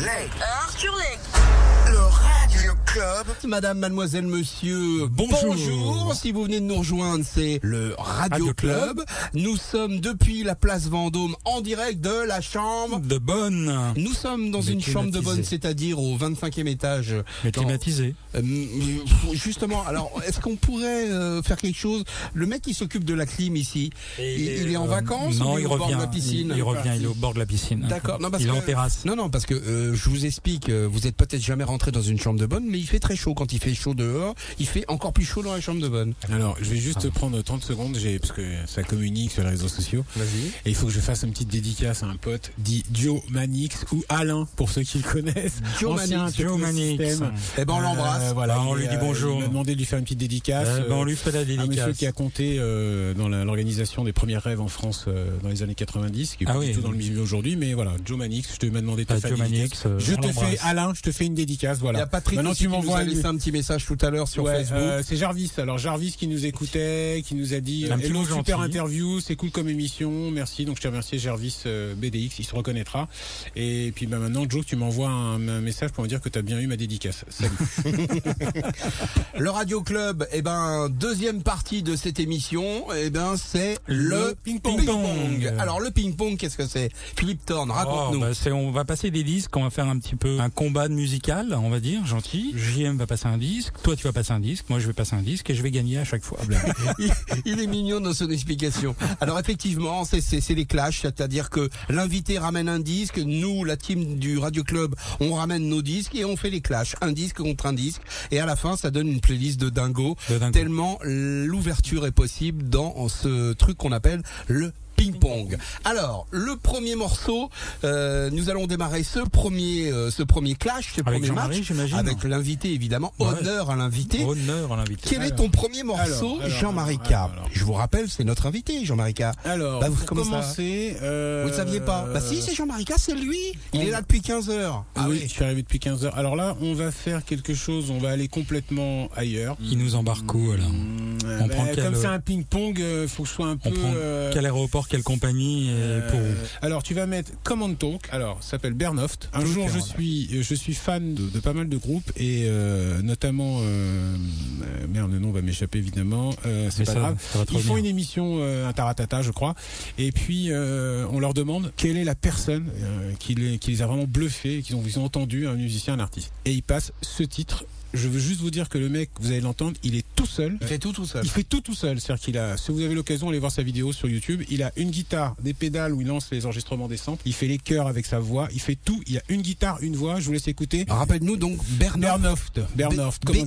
Arthur Legge. Club. Madame, mademoiselle, monsieur, Bonjour. Si vous venez de nous rejoindre, c'est le Radio, Radio Club. Club. Nous sommes depuis la place Vendôme en direct de la chambre. De bonne. Nous sommes dans Mais une chambre de bonne, c'est-à-dire au 25e étage. Mais dans- climatisé. Euh, justement, alors, est-ce qu'on pourrait euh, faire quelque chose? Le mec qui s'occupe de la clim ici, il, il est en Euh, vacances Non, ou il il est au bord revient. de la piscine? Il, il revient, il est au bord de la piscine. D'accord. Non, parce il est que- en terrasse. Non, non, parce que je vous explique, vous êtes peut-être jamais rentré dans une chambre de bonne, mais il fait très chaud. Quand il fait chaud dehors, il fait encore plus chaud dans la chambre de bonne. Alors, je vais juste prendre 30 secondes, j'ai, parce que ça communique sur les réseaux sociaux. Vas-y. Et il faut que je fasse une petite dédicace à un pote dit Joe Manix ou Alain, pour ceux qui le connaissent. Joe Manix, Joe Manix. Eh ben, on Euh, l'embrasse. voilà, Ah, on lui dit euh, bonjour. Il m'a demandé de lui faire une petite dédicace. Euh, ben, on euh, lui fait la un monsieur dédicace. qui a compté euh, dans la- l'organisation des premiers rêves en France euh, dans les années 90, qui est Ah oui. tout dans le milieu aujourd'hui, mais voilà, Joe Manix, je te m'ai demandé de te Ah, Joe dédicace. Manix, euh, je te fais, Alain, je te fais une dédicace, Il y voilà. a Patrick Maintenant, tu m'envoies a une- laissé un petit message tout à l'heure sur Ouais, Facebook. euh, c'est Jarvis. Alors Jarvis qui nous écoutait, qui nous a dit Un euh, Hello, super gentil. interview, c'est cool comme émission, merci. Donc je te remercie Jarvis euh, BDX, il se reconnaîtra. Et puis bah, maintenant Joe, tu m'envoies un, un message pour me dire que tu as bien eu ma dédicace. Salut. Le Radio Club, eh ben deuxième partie de cette émission, eh ben c'est le Le ping-pong. Alors le ping-pong, qu'est-ce que c'est? Philippe Thorne, Oh, raconte-nous. bah, c'est- on va passer des disques, on va faire un petit peu un combat de musical, on va dire, gentil. JM va passer un disque, toi tu vas passer un disque, moi je vais passer un disque et je vais gagner à chaque fois. il, il est mignon dans son explication. Alors effectivement, c'est c'est c'est les clashs, c'est-à-dire que l'invité ramène un disque, nous, la team du Radio Club, on ramène nos disques et on fait les clashs, un disque contre un disque, et à la fin, ça donne une playlist de dingo, De dingo. tellement l'ouverture est possible dans ce truc qu'on appelle le ping-pong. Alors, le premier morceau, euh, nous allons démarrer ce premier, euh, ce premier clash, ce Avec premier match, j'imagine. avec l'invité évidemment. Ouais. Honneur à l'invité. Honneur à l'invité. Quel est ton premier morceau, Jean-Marie. Je vous rappelle, c'est notre invité, Jean-Marie. Alors, Bah, vous- ça commencer, euh, Vous ne saviez pas Bah si, c'est Jean-Marie c'est lui. Il on- est là depuis 15 heures. Ah oui, je suis arrivé depuis 15 heures. Alors là, on va faire quelque chose, on va aller complètement ailleurs. Il nous embarque où alors Mmh, On bah, prend Comme c'est un ping-pong, euh, faut que je sois un peu. On prend euh, quel aéroport, quelle compagnie et Euh, pour où alors tu vas mettre Command Talk. Alors ça s'appelle Bernoft. Un jour je suis je suis fan de, de pas mal de groupes et euh, notamment euh, euh, merde le nom va m'échapper évidemment. Euh, c'est pas ça- grave. ça Ils font une émission euh, un taratata je crois et puis euh, on leur demande quelle est la personne euh, qui, les, qui les a vraiment bluffés et qu'ils ont, ils ont entendu un musicien un artiste et ils passent ce titre. Je veux juste vous dire que le mec, vous allez l'entendre, il est tout seul. Il fait tout tout seul. Il fait tout tout seul, c'est-à-dire qu'il a, si vous avez l'occasion, allez voir sa vidéo sur YouTube, il a une guitare, des pédales où il lance les enregistrements des samples, il fait les chœurs avec sa voix, il fait tout, il a une guitare, une voix, je vous laisse écouter. Rappelle-nous donc Bernoft, comment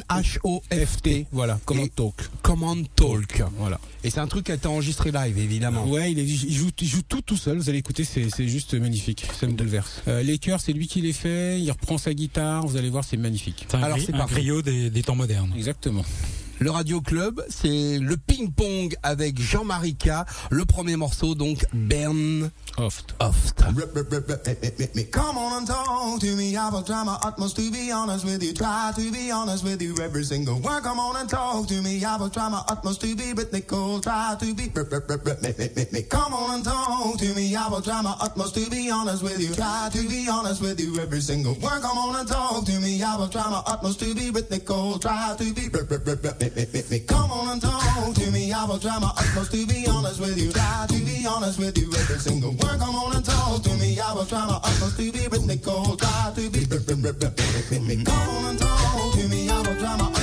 B-E-R-N-H-O-F-T. voilà, comment Et- talk, Command Talk. voilà. Et c'est un truc qui a été enregistré live, évidemment. Ouais, il, est- il joue, il joue tout tout seul, vous allez écouter, c'est c'est juste magnifique, ça me bouleverse. Euh, les chœurs, c'est lui qui les fait, il reprend sa guitare, vous allez voir, c'est magnifique. Un, Alors, c'est un griot des, des temps modernes. Exactement. Le Radio Club, c'est le ping-pong avec Jean-Marie K. Le premier morceau, donc, Bern Oft. Oft. Come on and talk to me. I will try my utmost to be honest with you. Try to be honest with you every single word. Come on and talk to me. I will try my utmost to be rhythmical. Try to be. Come on and talk to me. I will try my utmost to be honest with you. Try to be honest with you every single word. Come on and talk to me. I will try my utmost to be rhythmical. Try to be. Come on and talk to me. I will try my utmost to be honest with you. Try to be honest with you every single word. Come on and talk to me. I will try my utmost to be rhythmical. Try to be. Come on and talk to me. I will try my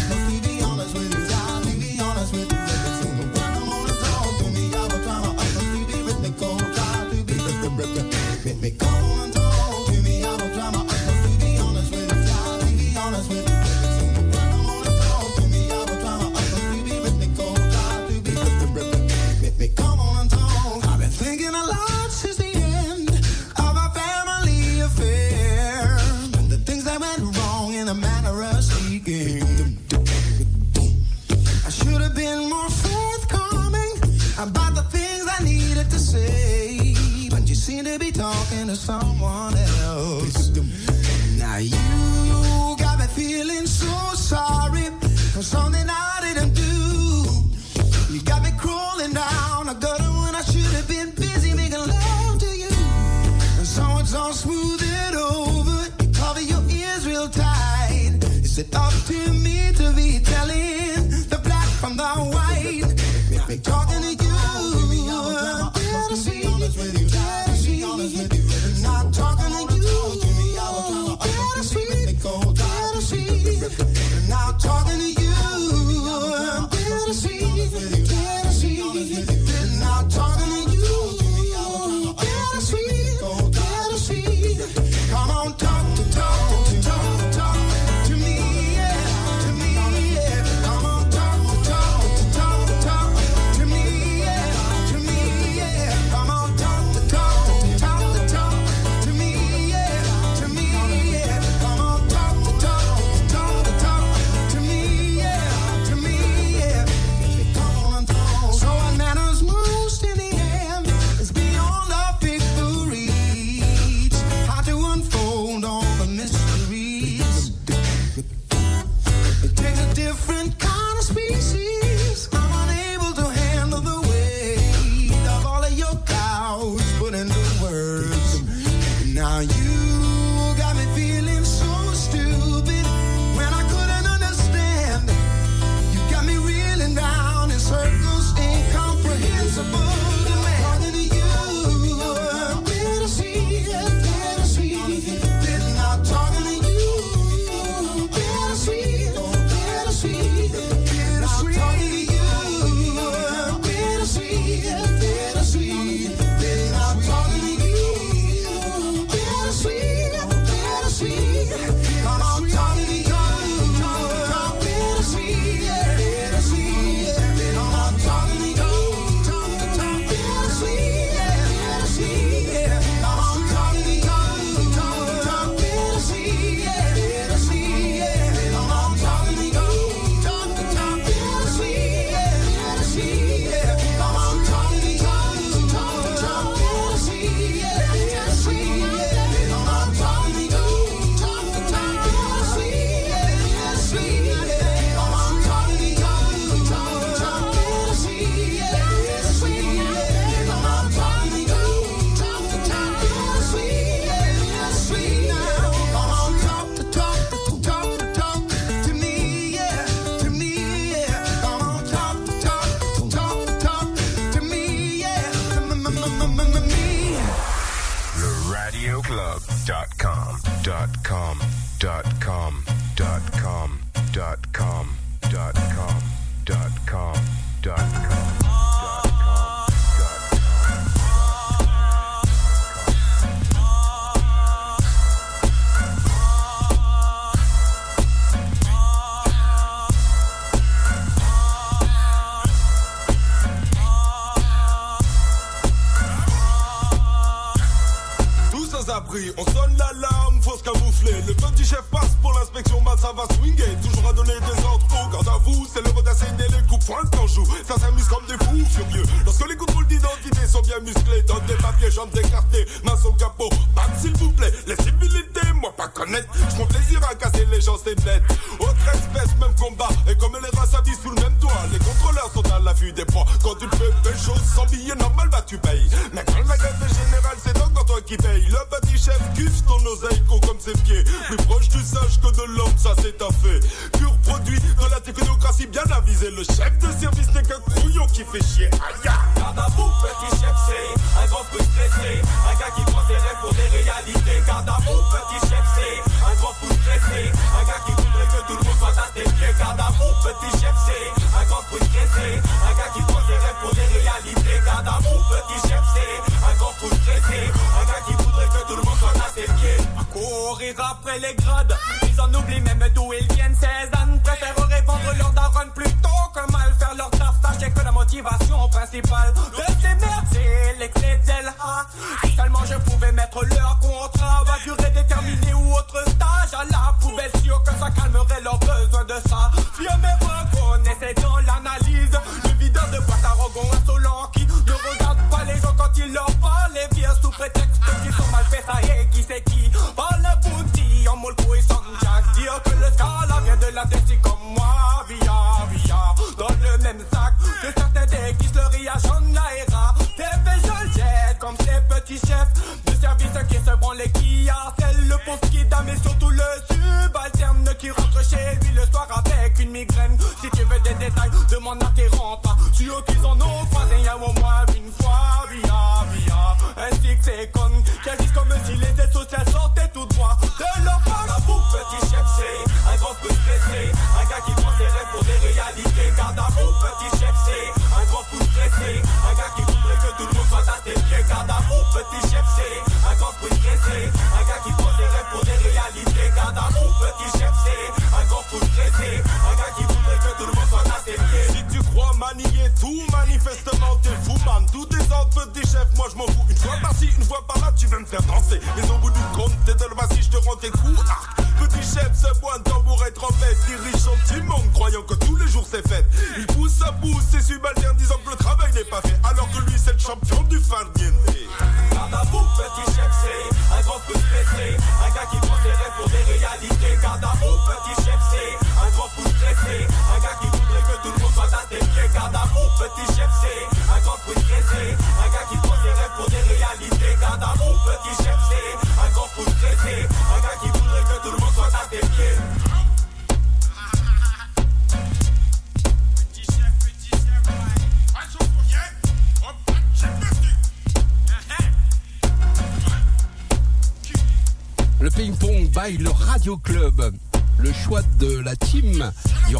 be talking to someone else. Now you got me feeling so sorry for something I didn't do. You got me crawling down a gutter when I should have been busy making love to you. And someone's all smooth it over. You cover your ears real tight. Is it up to me?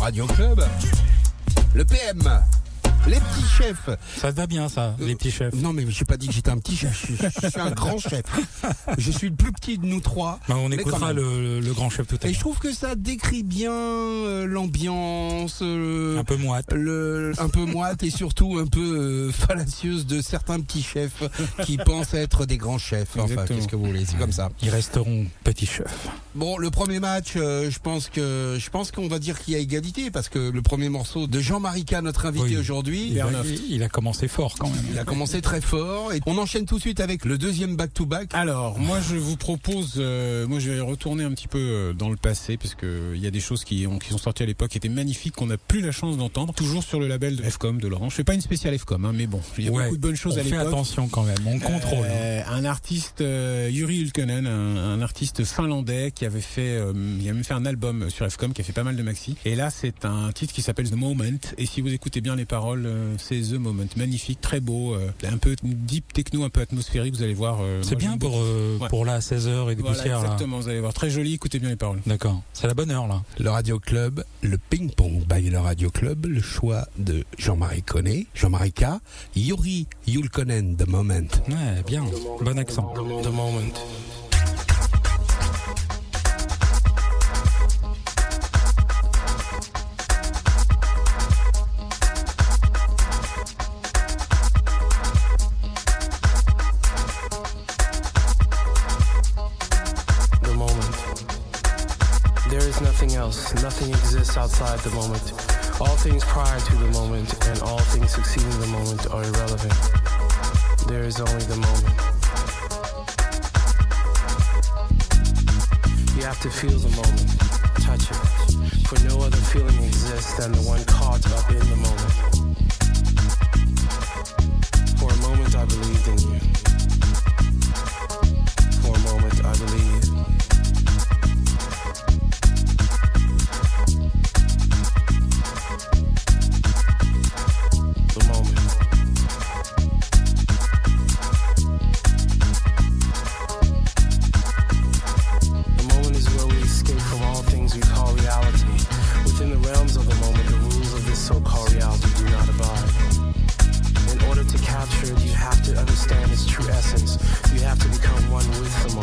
Radio Club. Le PM. Les petits chefs. Ça te va bien, ça, les petits chefs. Non, mais j'ai pas dit que j'étais un petit chef. Je, je suis un grand chef. Je suis le plus petit de nous trois. Bah, on écoutera le, le grand chef tout à Et je l'heure. trouve que ça décrit bien euh, l'ambiance, euh, Un peu moite. le, un peu moite et surtout un peu euh, fallacieuse de certains petits chefs qui pensent être des grands chefs. Enfin, qu'est-ce que vous voulez, c'est comme ça. Ils resteront petits chefs. Bon, le premier match, euh, je pense que je pense qu'on va dire qu'il y a égalité parce que le premier morceau de Jean Marica, notre invité Oui. aujourd'hui, Il, il a commencé fort quand même. il a commencé très fort et on enchaîne tout de suite avec le deuxième back-to-back. Alors, moi, je vous propose, euh, moi, je vais retourner un petit peu euh, dans le passé, parce que il y a des choses qui, ont, qui sont sorties à l'époque, qui étaient magnifiques, qu'on n'a plus la chance d'entendre. Toujours sur le label de FCOM de Laurent. Je fais pas une spéciale FCOM, hein, mais bon, il y a Ouais. beaucoup de bonnes choses on à fait l'époque. attention quand même, on contrôle. hein. Euh, un artiste euh, Yuri Ulkönen, un, un artiste finlandais qui avait fait, euh, il a même fait un album sur FCOM qui a fait pas mal de maxi. Et là, c'est un titre qui s'appelle The Moment. Et si vous écoutez bien les paroles, euh, c'est The Moment, magnifique, très beau, euh, un peu deep techno, un peu atmosphérique. Vous allez voir. euh, C'est bien pour, euh, Ouais. pour là, 16h et des Voilà, poussières. là. exactement. Vous allez voir, très joli. Écoutez bien les paroles. D'accord. C'est la bonne heure là. Le Radio Club, le ping-pong by le Radio Club, le choix de Jean-Marie Connet, Jean-Marie K, Yuri Yulkonen, The Moment. Ouais, bien. Bon accent. The moment. Is nothing else. Nothing exists outside the moment. All things prior to the moment and all things succeeding the moment are irrelevant. There is only the moment. You have to feel the moment, touch it, for no other feeling exists than the one caught up in the moment. For a moment I believed in you. Have to understand its true essence. You have to become one with the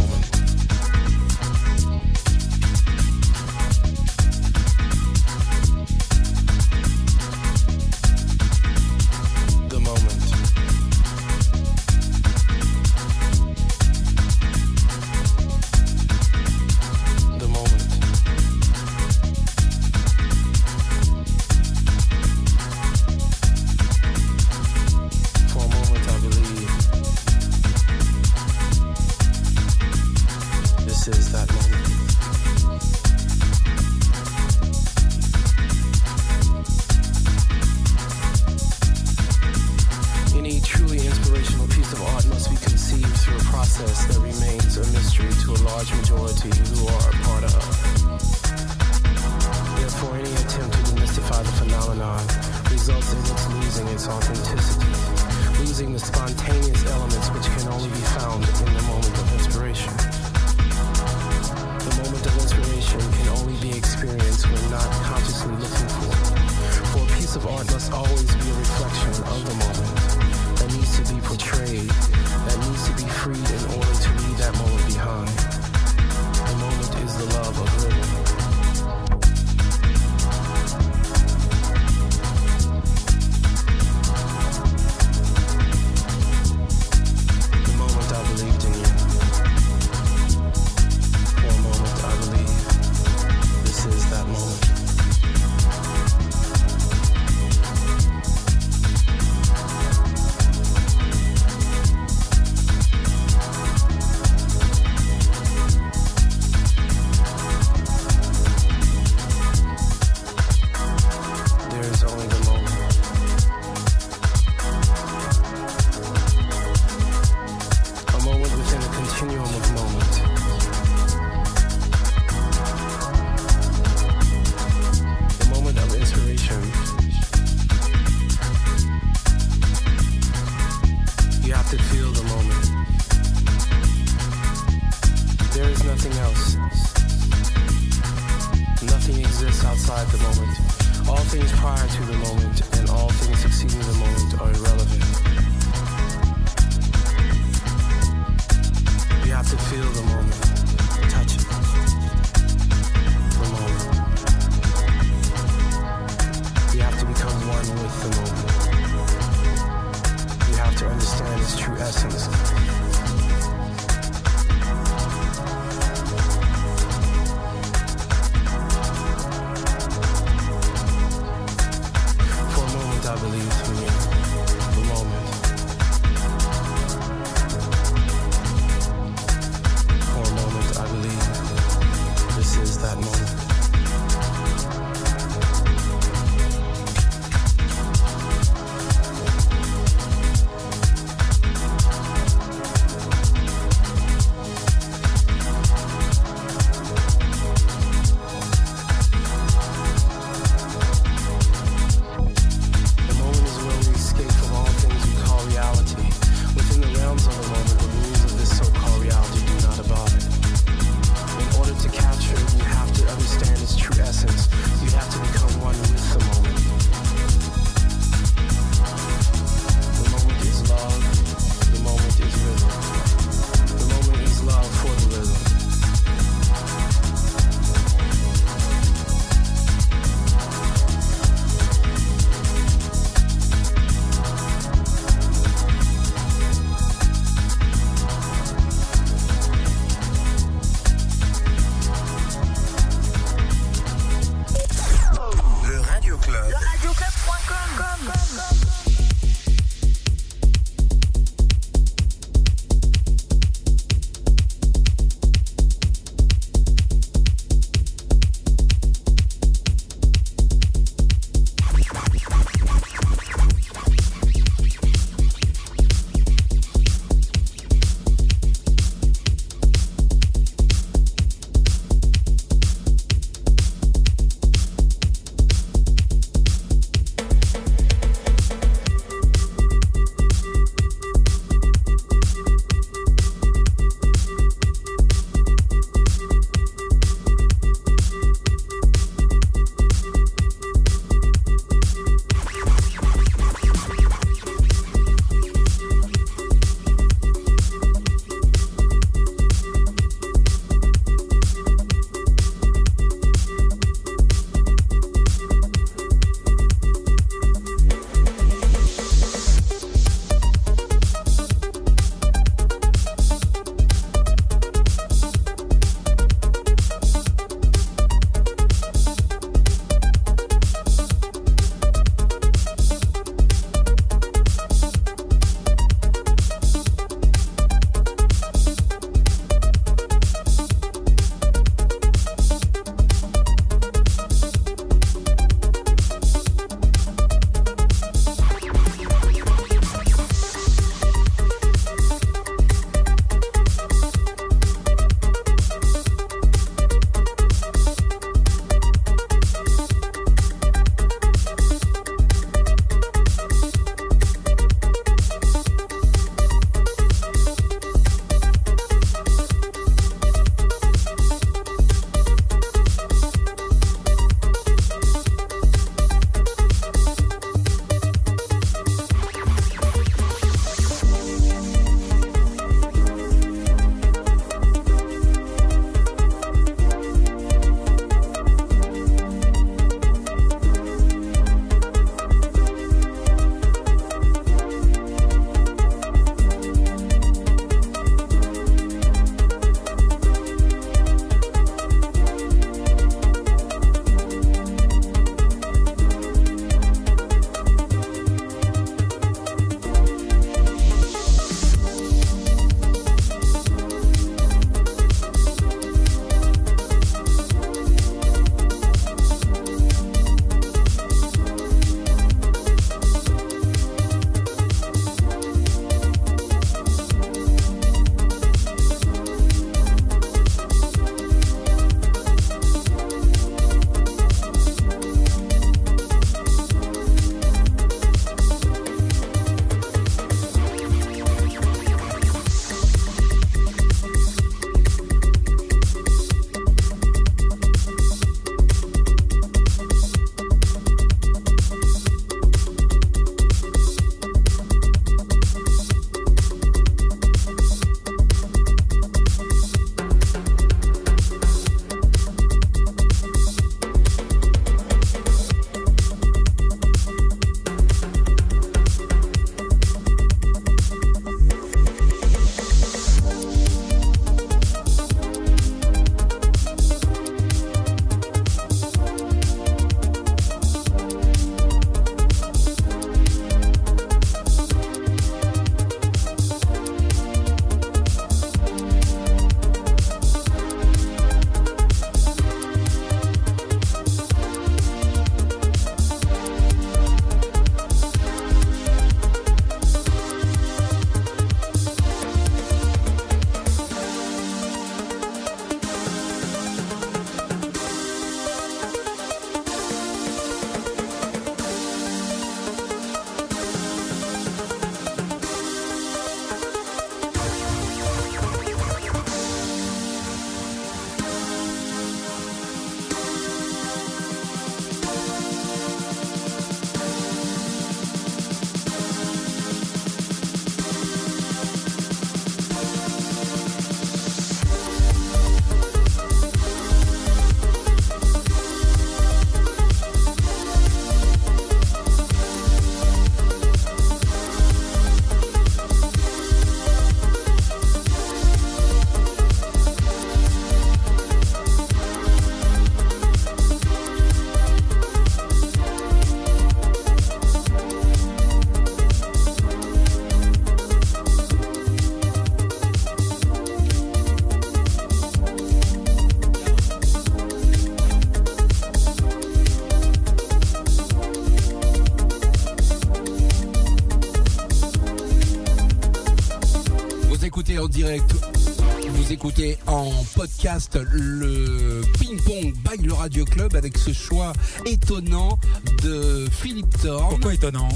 vous écoutez en podcast le Ping Pong by le Radio Club avec ce choix étonnant de Philippe Thorne. Pourquoi étonnant?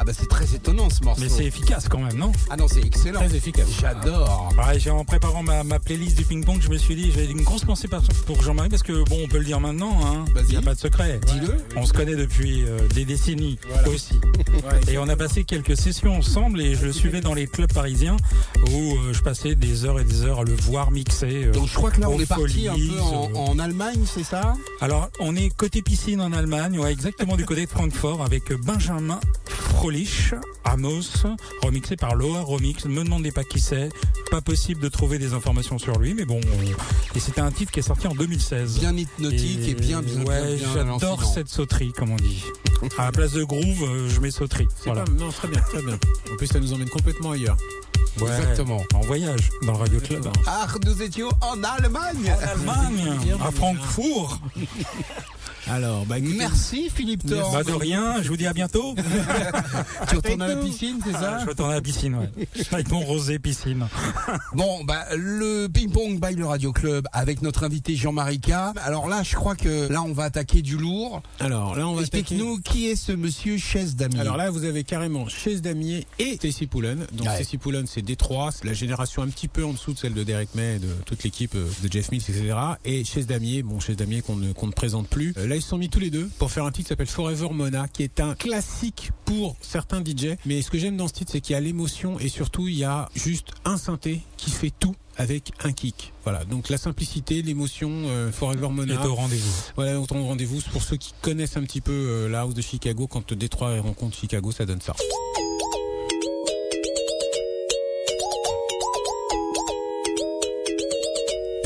Ah bah c'est très étonnant ce morceau. Mais c'est efficace quand même, non? Ah non, c'est excellent. Très efficace. J'adore. Ouais, en préparant ma, ma playlist du ping-pong, je me suis dit, j'avais une grosse pensée pour Jean-Marie parce que bon, on peut le dire maintenant, hein. Vas-y. Il n'y a pas de secret. Dis-le. On se connaît depuis euh, des décennies Voilà. aussi. Ouais, Et on a passé quelques sessions ensemble et je le suivais dans les clubs parisiens où euh, je passais des heures et des heures à le voir mixer. euh. Donc je crois que là on est parti un peu en, en Allemagne, c'est ça? Alors, on est côté piscine en Allemagne, ouais, exactement du côté de Francfort, avec Benjamin Frolich, Amos, remixé par Loa Remix. Ne me demandez pas qui c'est, pas possible de trouver des informations sur lui, mais bon. et c'était un titre qui est sorti en 2016. Bien hypnotique et, bien bien ouais, bien, bien à j'adore cette sauterie, comme on dit. À la place de groove, euh, je mets sauterie. C'est Voilà. pas- non, très bien, très bien. En plus, ça nous emmène complètement ailleurs. Ouais, Exactement. En voyage, dans le Radio Club. Ah, nous étions en Allemagne. En Allemagne, à Francfort. Alors, bah, écoutez, Merci Philippe Thorne. Bah de rien, je vous dis à bientôt. Tu retournes à la piscine, c'est ça Je retourne à la piscine, ouais. Avec mon rosé piscine. Bon, bah le ping-pong by le Radio Club avec notre invité Jean-Marie K. Alors là, je crois que là, on va attaquer du lourd. alors là, on va attaquer- Explique-nous qui est ce monsieur Chaise Damier. Alors là, vous avez carrément Chaise Damier et Stacy Pullen. Donc Ouais. Stacy Pullen, c'est Détroit, c'est la génération un petit peu en dessous de celle de Derek May, de toute l'équipe euh, de Jeff Mills, etc. Et Chaise Damier, bon Chaise Damier qu'on ne, présente plus. Euh, là, ils se sont mis tous les deux pour faire un titre qui s'appelle Forever Mona, qui est un classique pour certains DJ. Mais ce que j'aime dans ce titre, c'est qu'il y a l'émotion et surtout il y a juste un synthé qui fait tout avec un kick. Voilà, donc la simplicité, l'émotion, euh, Forever Mona. est au rendez-vous. Voilà, donc on rendez-vous pour ceux qui connaissent un petit peu euh, la house de Chicago. Quand Détroit rencontre Chicago, ça donne ça.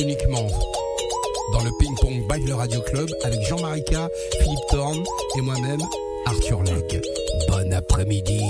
uniquement dans le ping-pong by le Radio Club avec Jean-Marie K, Philippe Thorne et moi-même, Arthur Legge. Bon après-midi.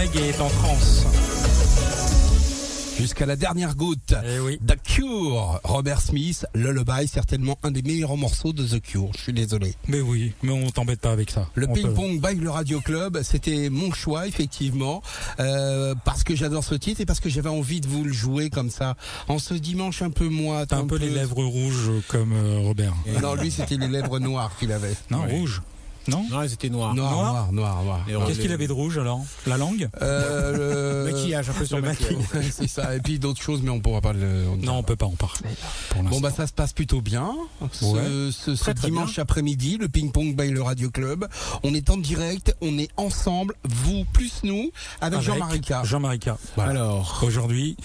Legge est en France. Jusqu'à la dernière goutte. Eh oui. The Cure, Robert Smith, Lullaby, certainement un des meilleurs morceaux de The Cure. Je suis désolé. Mais oui, mais on t'embête pas avec ça. Le On ping pong by le Radio Club, c'était mon choix effectivement, euh, parce que j'adore ce titre et parce que j'avais envie de vous le jouer comme ça en ce dimanche un peu moite. T'as un peu les lèvres rouges comme euh, Robert. Non, lui c'était les lèvres noires qu'il avait. Non, Ouais. rouge. Non Non, elles étaient noires. Noir, Noir noir, noir, Qu'est-ce les- qu'il avait de rouge alors? La langue? Euh, le- Maquillage, un peu sur le maquillage. C'est ça. Et puis d'autres choses, mais on pourra pas le. on ne Non, on peut pas en parler. Pour Bon bah ça se passe plutôt bien. Ce, Ouais. ce- ce Très, très dimanche après-midi, le ping pong by le Radio Club. On est en direct, on est ensemble, vous plus nous, avec, Avec Jean-Marie K. Jean-Marie K. Voilà. Alors, Aujourd'hui,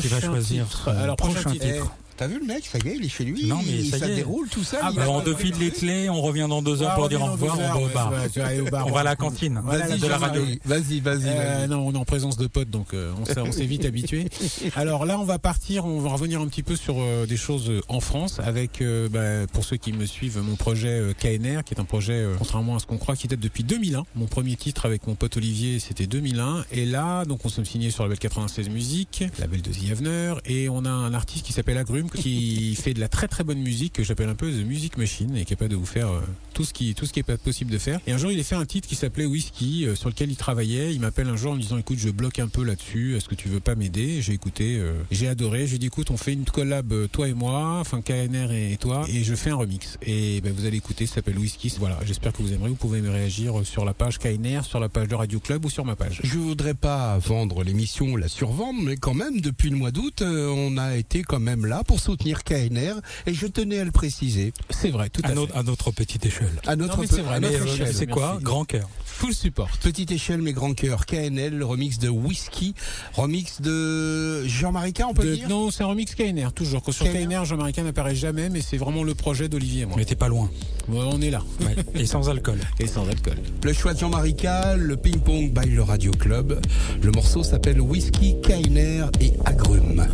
tu vas choisir titre. Alors, prochain, prochain titre. Eh, titre. T'as vu le mec, ça y est, il est chez lui. Non, mais ça y est. déroule tout ça. Ah, bah, on te file les clés, on revient dans deux heures Ah, pour dire au revoir, on va au bar. ouais. On va à la cantine Vas-y, de la radio. Vas-y, vas-y, Euh, vas-y. non, on est en présence de potes, donc euh, on s'est, vite habitué. Alors là, on va partir, on va revenir un petit peu sur euh, des choses en France, avec, bah, pour ceux qui me suivent, mon projet KNR, qui est un projet, contrairement à ce qu'on croit, qui date depuis 2001. Mon premier titre avec mon pote Olivier, c'était 2001. Et là, donc on s'est signé sur le label 96 Musique, label de The Avener, et on a un artiste qui s'appelle Agrume, qui fait de la très très bonne musique, que j'appelle un peu The Music Machine, et capable de vous faire euh, tout ce qui tout ce qui est possible de faire. Et un jour, il a fait un titre qui s'appelait Whisky, euh, sur lequel il travaillait. Il m'appelle un jour en me disant, écoute, je bloque un peu là-dessus. Est-ce que tu veux pas m'aider? J'ai écouté, euh, j'ai adoré. J'ai dit, écoute, on fait une collab euh, toi et moi, enfin KNR et toi, et je fais un remix. Et ben, vous allez écouter, ça s'appelle Whisky. Voilà, j'espère que vous aimerez. Vous pouvez me réagir sur la page KNR, sur la page de Radio Club ou sur ma page. Je voudrais pas vendre l'émission, la survendre, mais quand même, depuis le mois d'août, on a été quand même là pour soutenir KNR, et je tenais à le préciser. C'est vrai, tout à, À fait. notre, à notre petite échelle. À notre, mais c'est vrai, à notre euh, échelle. C'est quoi merci. Grand cœur. Full support. Petite échelle, mais grand cœur. KNL, le remix de Whisky, remix de Jean-Marie K, on peut De- dire non, c'est un remix KNR, toujours. Que sur KNR. KNR, Jean-Marie n'apparaît jamais, mais c'est vraiment le projet d'Olivier moi. Mais t'es pas loin. Ouais, on est là. Ouais. Et sans alcool. Et sans alcool. Le choix de Jean-Marie K, le ping-pong by le Radio Club. Le morceau s'appelle Whisky, KNR et Agrumes.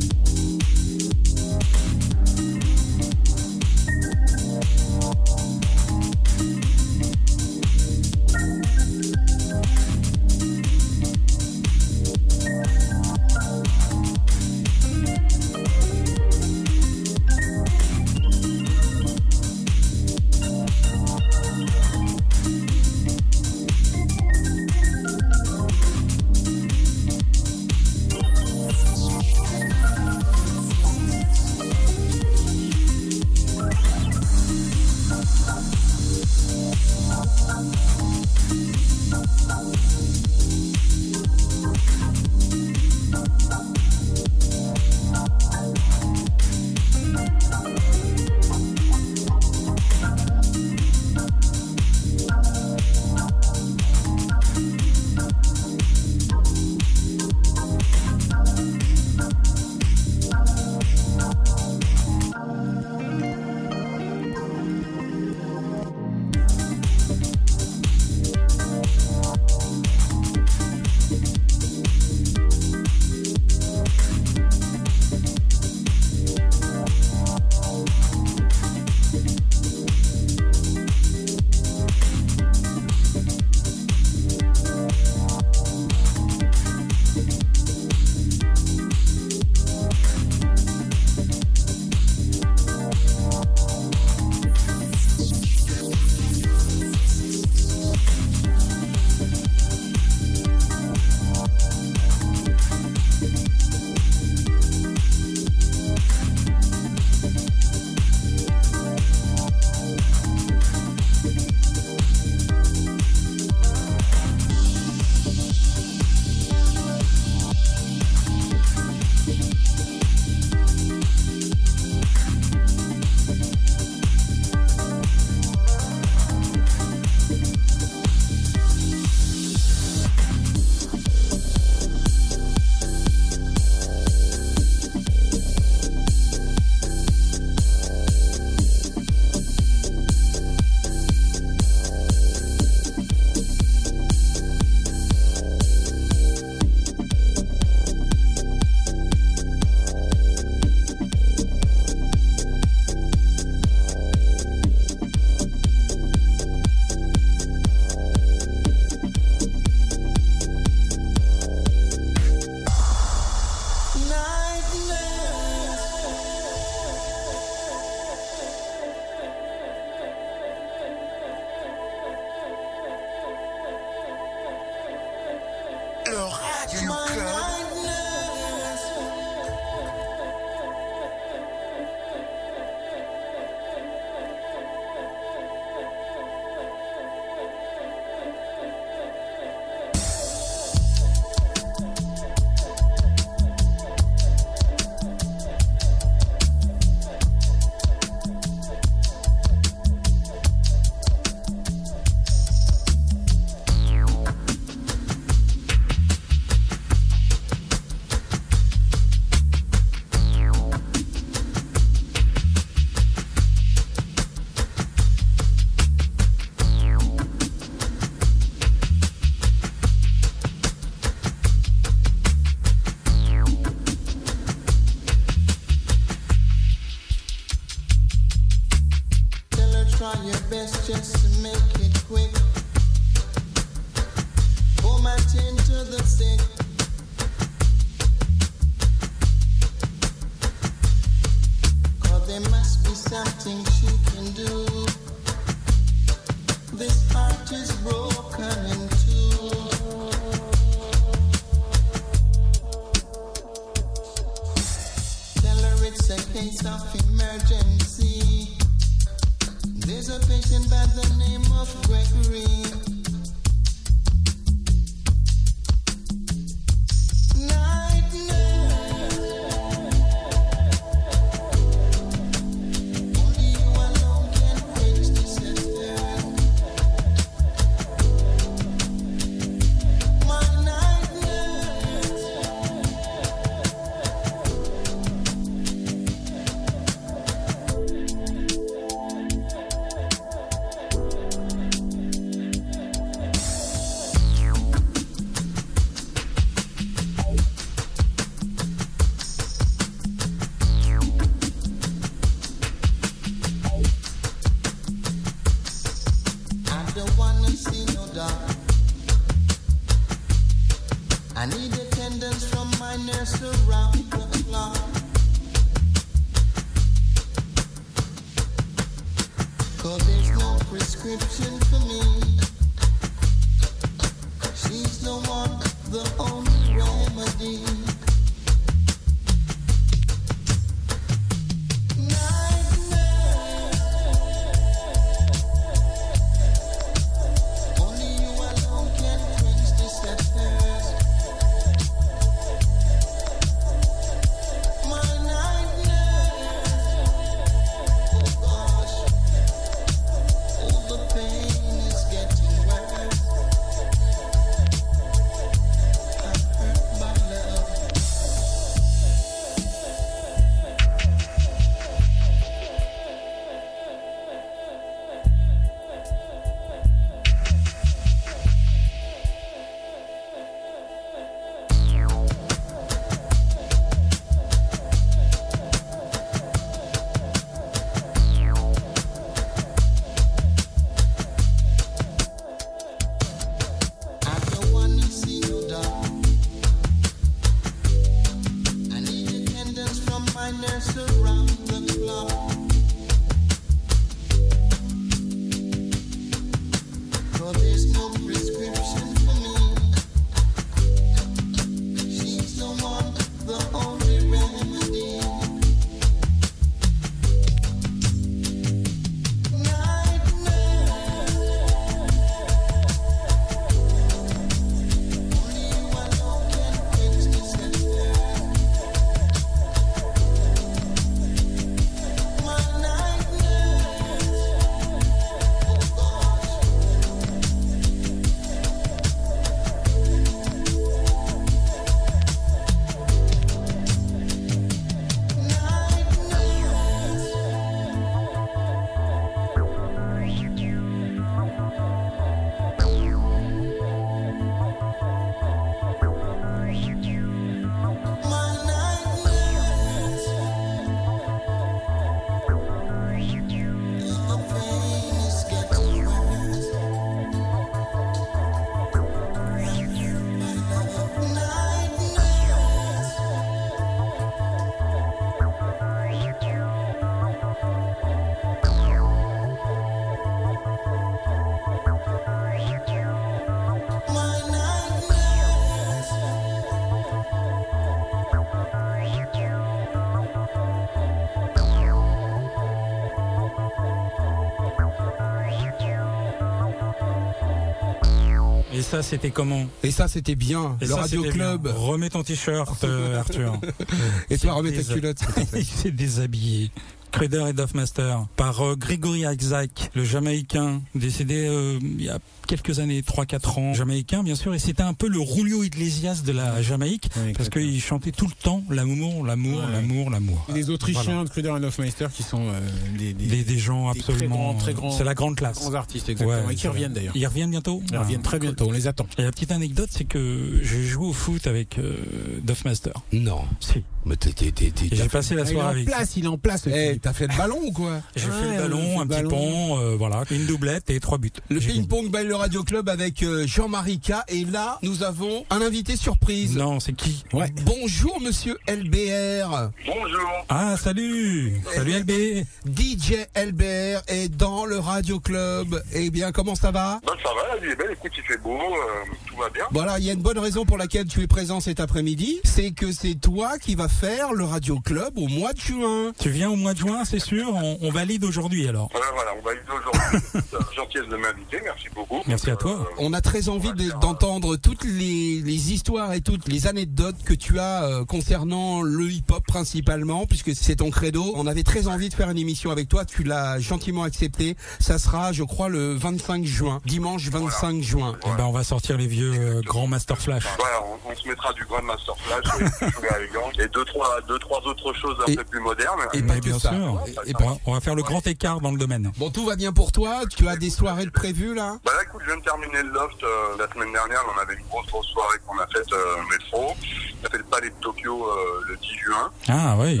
Ça, c'était comment Et ça, c'était bien. Et le ça, Radio Club. bien. Remets ton t-shirt, euh, Arthur. Et toi, remets ta culotte. Il s'est déshabillé. Cruder et Duffmaster par euh, Gregory Isaac, le Jamaïcain, décédé euh, il y a quelques années, 3-4 ans, Jamaïcain bien sûr, et c'était un peu le Julio Iglesias de la Jamaïque, parce qu'il chantait tout le temps l'amour, l'amour, Ouais. l'amour, l'amour. Les Autrichiens Voilà. de Kruder et Hofmeister qui sont euh, des, des, Des, des gens des très absolument... grands, très grands- c'est la grande classe. grands artistes, exactement, Ouais, et qui reviennent d'ailleurs. Ils reviennent bientôt Ils reviennent très bientôt, on les attend. Et la petite anecdote, c'est que j'ai joué au foot avec euh, Duffmaster. Non. Si. Mais j'ai passé la Ah, il est soirée en avec. place, il est en place. Eh, t'as fait le ballon ou quoi J'ai Ouais, fait le on ballon, un petit ballon. pont, euh, voilà, une doublette et trois buts. Le ping-pong by le Radio Club avec euh, Jean-Marie K. Et là, nous avons un invité surprise. Non, c'est qui? Ouais. Bonjour, monsieur LBR. Bonjour. Ah, salut Salut LB DJ LBR est dans le Radio Club. Eh bien, comment ça va? Ben, ça va, la vie est belle, écoute, il fait beau, euh, tout va bien. Voilà, il y a une bonne raison pour laquelle tu es présent cet après-midi, c'est que c'est toi qui vas faire le Radio Club au mois de juin. Tu viens au mois de juin, c'est sûr on, on valide aujourd'hui alors. Voilà, voilà, on va y aujourd'hui. Euh, Gentillesse de m'inviter, merci beaucoup. Merci à toi. On a très envie de- d'entendre toutes les, les histoires et toutes les anecdotes que tu as euh, concernant le hip-hop principalement, puisque c'est ton credo. On avait très envie de faire une émission avec toi. Tu l'as gentiment accepté. Ça sera, je crois, le 25 juin, dimanche 25 juin. Eh ben, on va sortir les vieux euh, grands Master Flash. Voilà, on, on se mettra du Grand Master Flash et, et deux trois, deux, trois autres choses un Et- peu plus modernes. Et pas bien ça. sûr. Et- et On va, on va faire le grand écart dans le domaine. Bon, tout va bien pour toi. Tu as des soirées de prévues là? Bah là, écoute, je viens de terminer le loft euh, la semaine dernière. On avait une grosse, grosse soirée qu'on a faite euh, au métro. On a fait le palais de Tokyo euh, le 10 juin. Ah oui.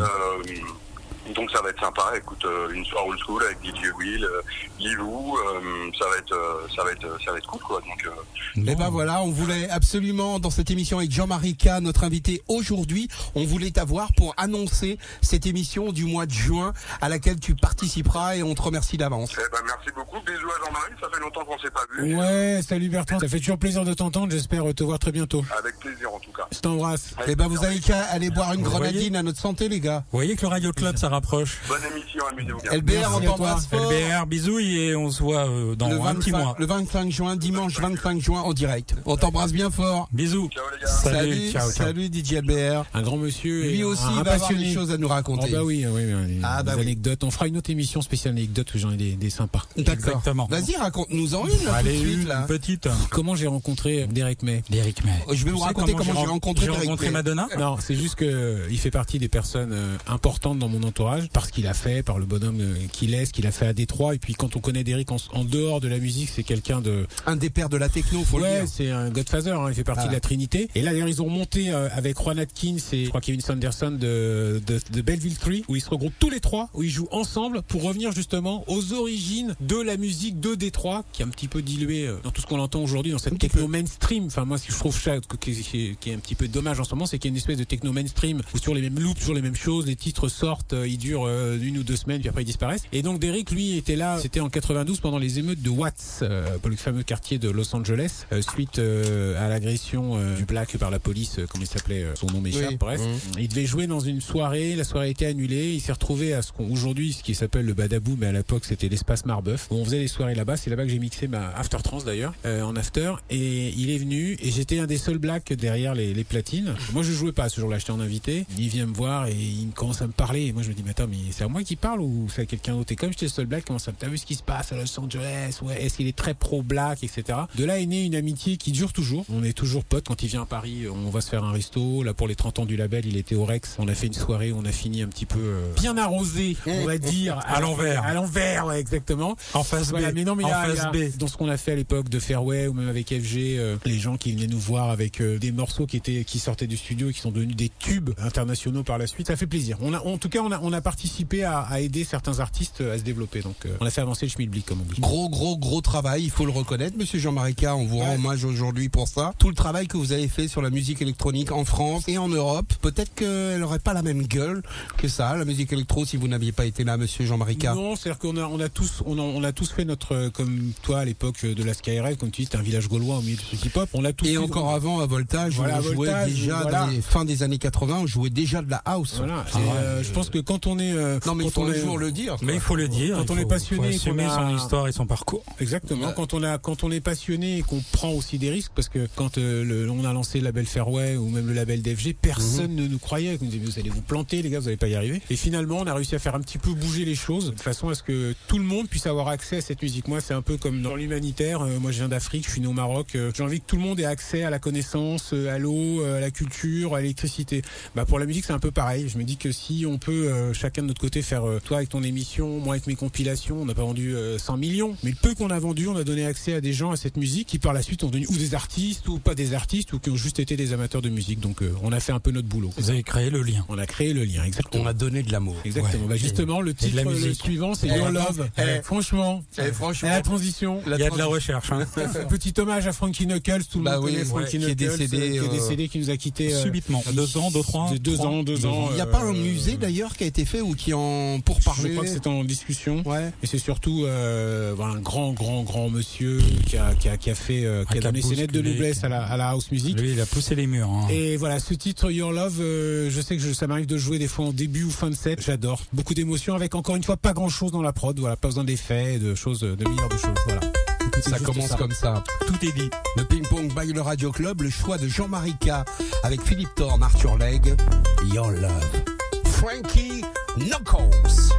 Donc ça va être sympa. Écoute, euh, une soirée old school avec DJ Will, euh, Livou. euh, ça va être, euh, ça va être, ça va être cool quoi. Donc euh, Eh ben voilà, on voulait absolument dans cette émission avec Jean-Marie K, notre invité aujourd'hui, on voulait t'avoir pour annoncer cette émission du mois de juin à laquelle tu participeras et on te remercie d'avance. eh ben, merci beaucoup. Bisous à Jean-Marie. Ça fait longtemps qu'on s'est pas vu. Ouais, salut Bertrand, ça fait toujours plaisir de t'entendre, j'espère te voir très bientôt. Avec plaisir en tout cas. Je t'embrasse. Eh ben vous avez qu'à aller boire une grenadine à notre santé les gars. Vous voyez que le Radio Club, ça rapproche. Bonne émission, amusez-vous bien. LBR, Merci on t'embrasse fort. LBR, bisous et on se voit euh, dans Le un petit 25, mois. le 25 juin, dimanche 25 juin en direct. On t'embrasse bien fort. Bisous. Ciao les gars. Salut, ciao, ciao. salut DJ LBR. Un grand monsieur. Lui et aussi un, il un va avoir des choses à nous Oh raconter. bah oui, oui, oui, des, Ah bah des oui. anecdotes. On fera une autre émission spéciale anecdotes où j'en ai des, des sympas. D'accord. Exactement. Vas-y, raconte-nous en une là, Allez, tout de suite une là. petite. Comment j'ai rencontré Derek May D'Eric May. Je vais vous raconter comment j'ai ren- rencontré J'ai Derek rencontré May. Madonna. Non, c'est juste que euh, il fait partie des personnes euh, importantes dans mon entourage parce qu'il a fait, par le bonhomme euh, qu'il est, ce qu'il a fait à Détroit. Et puis quand on connaît Derek en, en dehors de la musique, c'est quelqu'un de Un des pères de la techno, faut ouais, le dire. c'est un Godfather. hein, il fait partie Voilà. de la Trinité. Et là, d'ailleurs, ils ont monté euh, avec Juan Atkins et je crois Kevin Sanderson de, de, de Belleville 3 où ils se regroupent tous les trois, où ils jouent ensemble pour revenir justement aux origines de la musique de Détroit, qui est un petit peu diluée euh, dans tout ce qu'on entend aujourd'hui dans cette techno mainstream. Enfin, moi, ce que je trouve ça qui, est un petit peu dommage en ce moment, c'est qu'il y a une espèce de techno mainstream où sur les mêmes loops, toujours les mêmes choses, les titres sortent, ils durent euh, une ou deux semaines, puis après ils disparaissent. Et donc Derek, lui, était là, c'était en 92 pendant les émeutes de Watts, euh, le fameux quartier de Los Angeles, euh, suite euh, à l'agression euh, du black par la police, euh, comment il s'appelait, euh, son nom m'échappe, Oui. bref. Mhm. Il devait jouer dans une soirée, la soirée a été annulée, il s'est retrouvé à ce qu'on aujourd'hui ce qui s'appelle le Badabou, mais à l'époque c'était l'espace Marbeuf, où on faisait les soirées là-bas, c'est là-bas que j'ai mixé ma After Trance d'ailleurs, euh, en after, et il est venu, et j'étais un des seuls blacks derrière les, les platines. Moi je jouais pas ce jour-là, j'étais en invité, il vient me voir et il commence à me parler, et moi je me mais attends, mais c'est à moi qui parle ou c'est à quelqu'un d'autre? Et comme j'étais seul black, comment ça T'as vu ce qui se passe à Los Angeles? Ouais, est-ce qu'il est très pro-black, etc. De là est née une amitié qui dure toujours. On est toujours potes. Quand il vient à Paris, on va se faire un resto. Là, pour les 30 ans du label, il était au Rex. On a fait une soirée, où on a fini un petit peu euh, bien arrosé, on va dire. À l'envers. À l'envers, ouais, exactement. En face Voilà, B. mais non, mais en y face B. dans ce qu'on a fait à l'époque de Fairway ou même avec FG, euh, les gens qui venaient nous voir avec euh, des morceaux qui étaient qui sortaient du studio et qui sont devenus des tubes internationaux par la suite, ça fait plaisir. On a, en tout cas, on a, on a participé à, à aider certains artistes à se développer. Donc, euh, on a fait avancer le schmilblick, comme on dit. Gros, gros, gros travail, il faut le reconnaître, monsieur Jean-Marie K. On vous rend Ouais. hommage aujourd'hui pour ça. Tout le travail que vous avez fait sur la musique électronique en France et en Europe, peut-être qu'elle aurait pas la même gueule que ça, la musique électro, si vous n'aviez pas été là, monsieur Jean-Marie K. Non, c'est-à-dire qu'on a, on a tous, on a, on a tous fait notre, euh, comme toi à l'époque euh, de la Skyride, comme tu dis, c'était un village gaulois au milieu du truc hip-hop. On l'a tous. Et fait- encore avant, à Voltage, Voilà, on jouait Voltage, déjà voilà. dans les fins des années 80, on jouait déjà de la house. Voilà. Ah euh, je pense que quand on est, euh, Non, mais il quand faut on est- jour le dire. Mais il faut le dire. Quand il on faut- est passionné, faut qu'on assumer a- son histoire et son parcours. Exactement. Ouais. Quand on a, quand on est passionné et qu'on prend aussi des risques, parce que quand euh, le- on a lancé le label Fairway ou même le label d'FG, personne ne nous croyait. On nous disait, vous allez vous planter, les gars, vous allez pas y arriver. Et finalement, on a réussi à faire un petit peu bouger les choses de façon à ce que tout le monde puisse avoir accès à cette musique. Moi, c'est un peu comme dans l'humanitaire. Euh, moi, je viens d'Afrique, je suis né au Maroc. Euh, J'ai envie que tout le monde ait accès à la connaissance, euh, à l'eau, euh, à la culture, à l'électricité. Bah, pour la musique, c'est un peu pareil. Je me dis que si on peut euh, chacun de notre côté faire, euh, toi avec ton émission, moi avec mes compilations, on n'a pas vendu euh, 100 millions, mais le peu qu'on a vendu, on a donné accès à des gens à cette musique qui par la suite ont devenu ou des artistes ou pas des artistes ou qui ont juste été des amateurs de musique. Donc euh, on a fait un peu notre boulot. Vous avez créé le lien. On a créé le lien, exactement. On a donné de l'amour. Exactement. Ouais. Bah, justement, le titre le suivant, c'est Eh, Your Love. eh, franchement, eh, franchement, la transition. Il y a de la recherche. Hein. Petit hommage à Frankie Knuckles, tout le Bah monde oui, connaît ouais, Frankie qui est Knuckles, décédé, euh, qui est euh, décédé, qui nous a quitté Subitement. Deux ans, deux, trois. de deux trois, ans, deux ans. Il n'y a euh, pas un musée d'ailleurs qui a été fait fait ou qui en pour parler Je crois que c'est en discussion. Ouais. Et c'est surtout euh, voilà, un grand, grand, grand monsieur qui a, qui a, qui a fait, euh, qui a qui a donné ses lettres de noblesse à la, à la house music. Lui, il a poussé les murs. hein. Et voilà, ce titre Your Love, euh, je sais que je- ça m'arrive de jouer des fois en début ou fin de set. J'adore. Beaucoup d'émotions avec encore une fois pas grand chose dans la prod. Voilà, pas besoin d'effets, de choses, de milliards de choses. Voilà. Ça commence comme ça. Tout est dit. Le ping-pong by le Radio Club, le choix de Jean-Marie K avec Philippe Thorne, Arthur Legge, Your Love. Frankie Knuckles.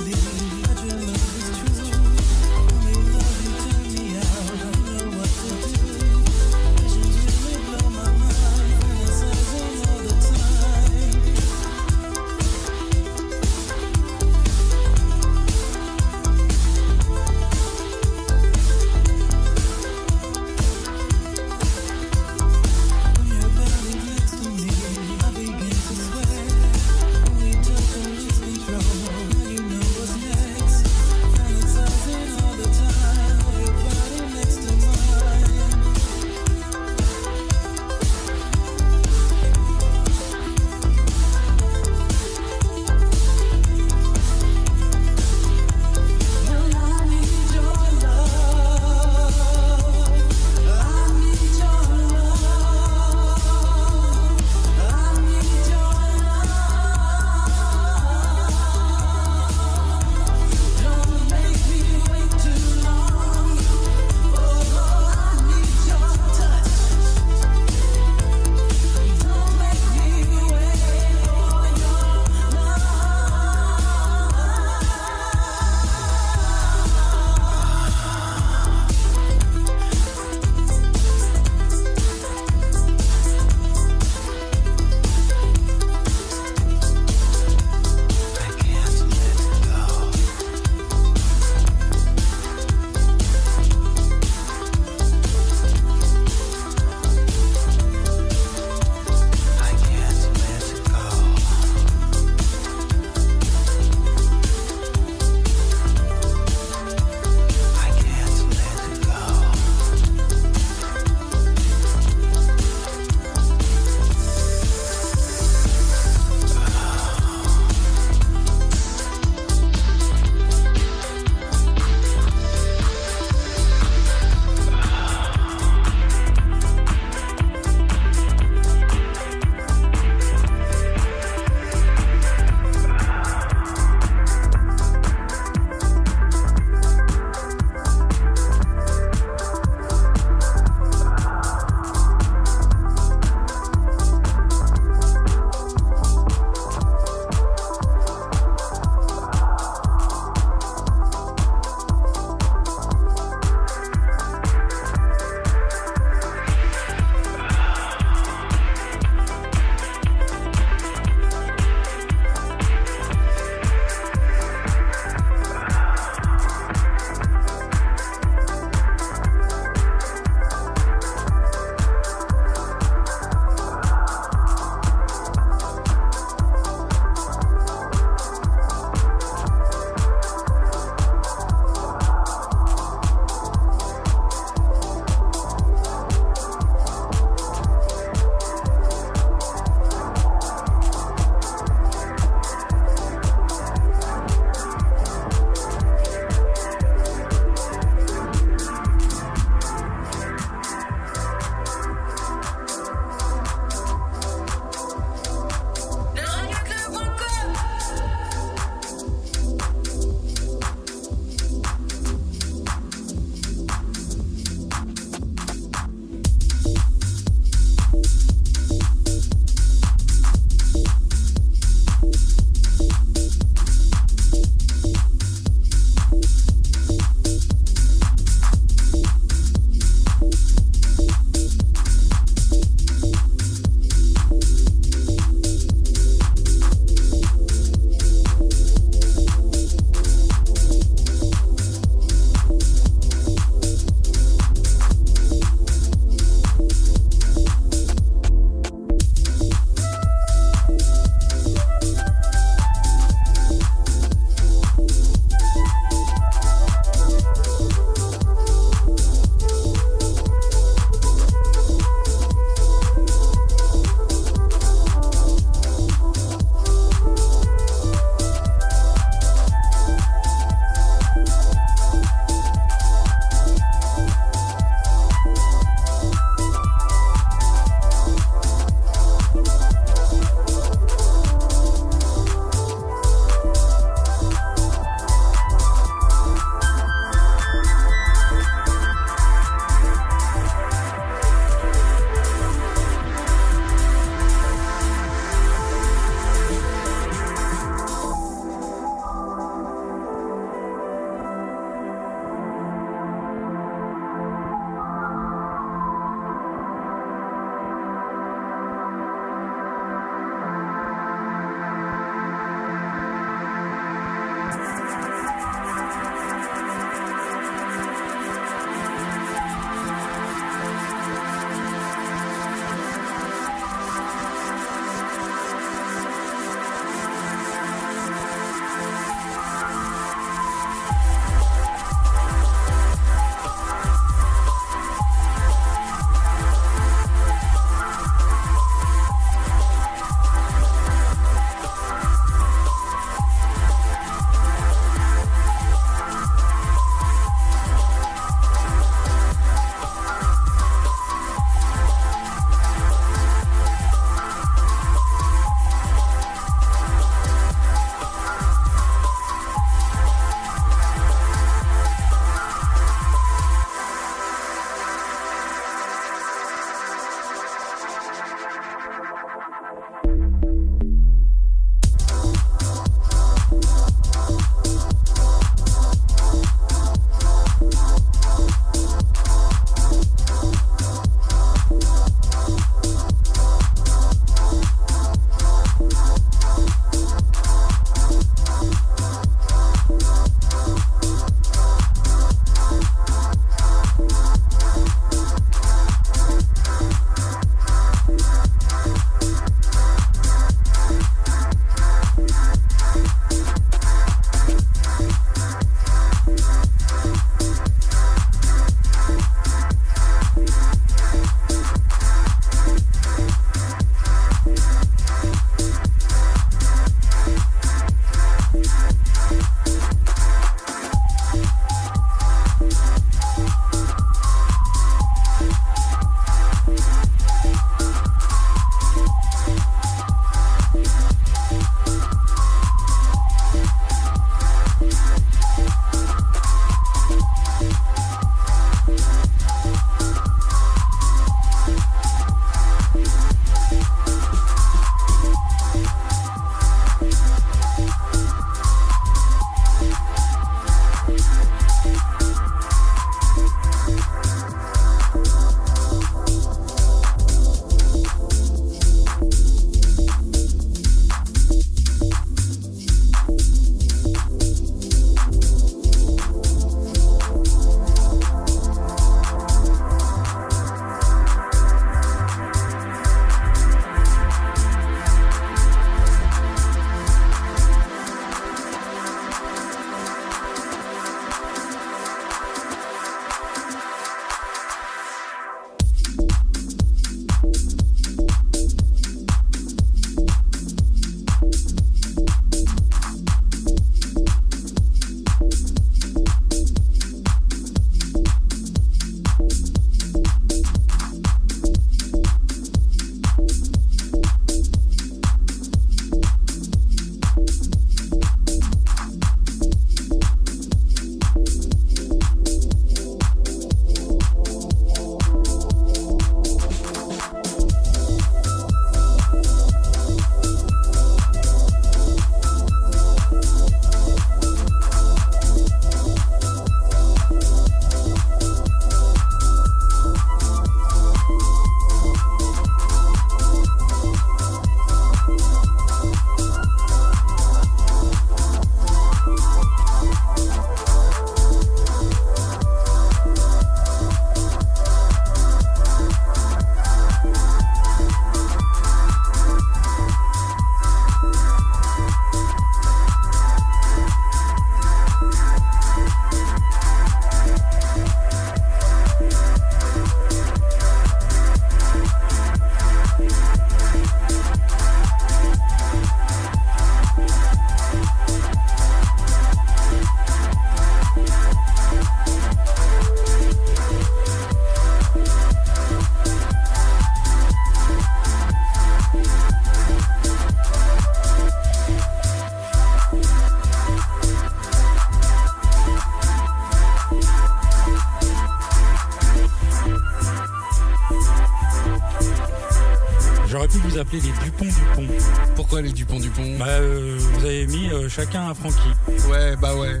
Pourquoi les Dupont-Dupont Bah, euh, vous avez mis euh, chacun un Francky. Ouais, bah ouais.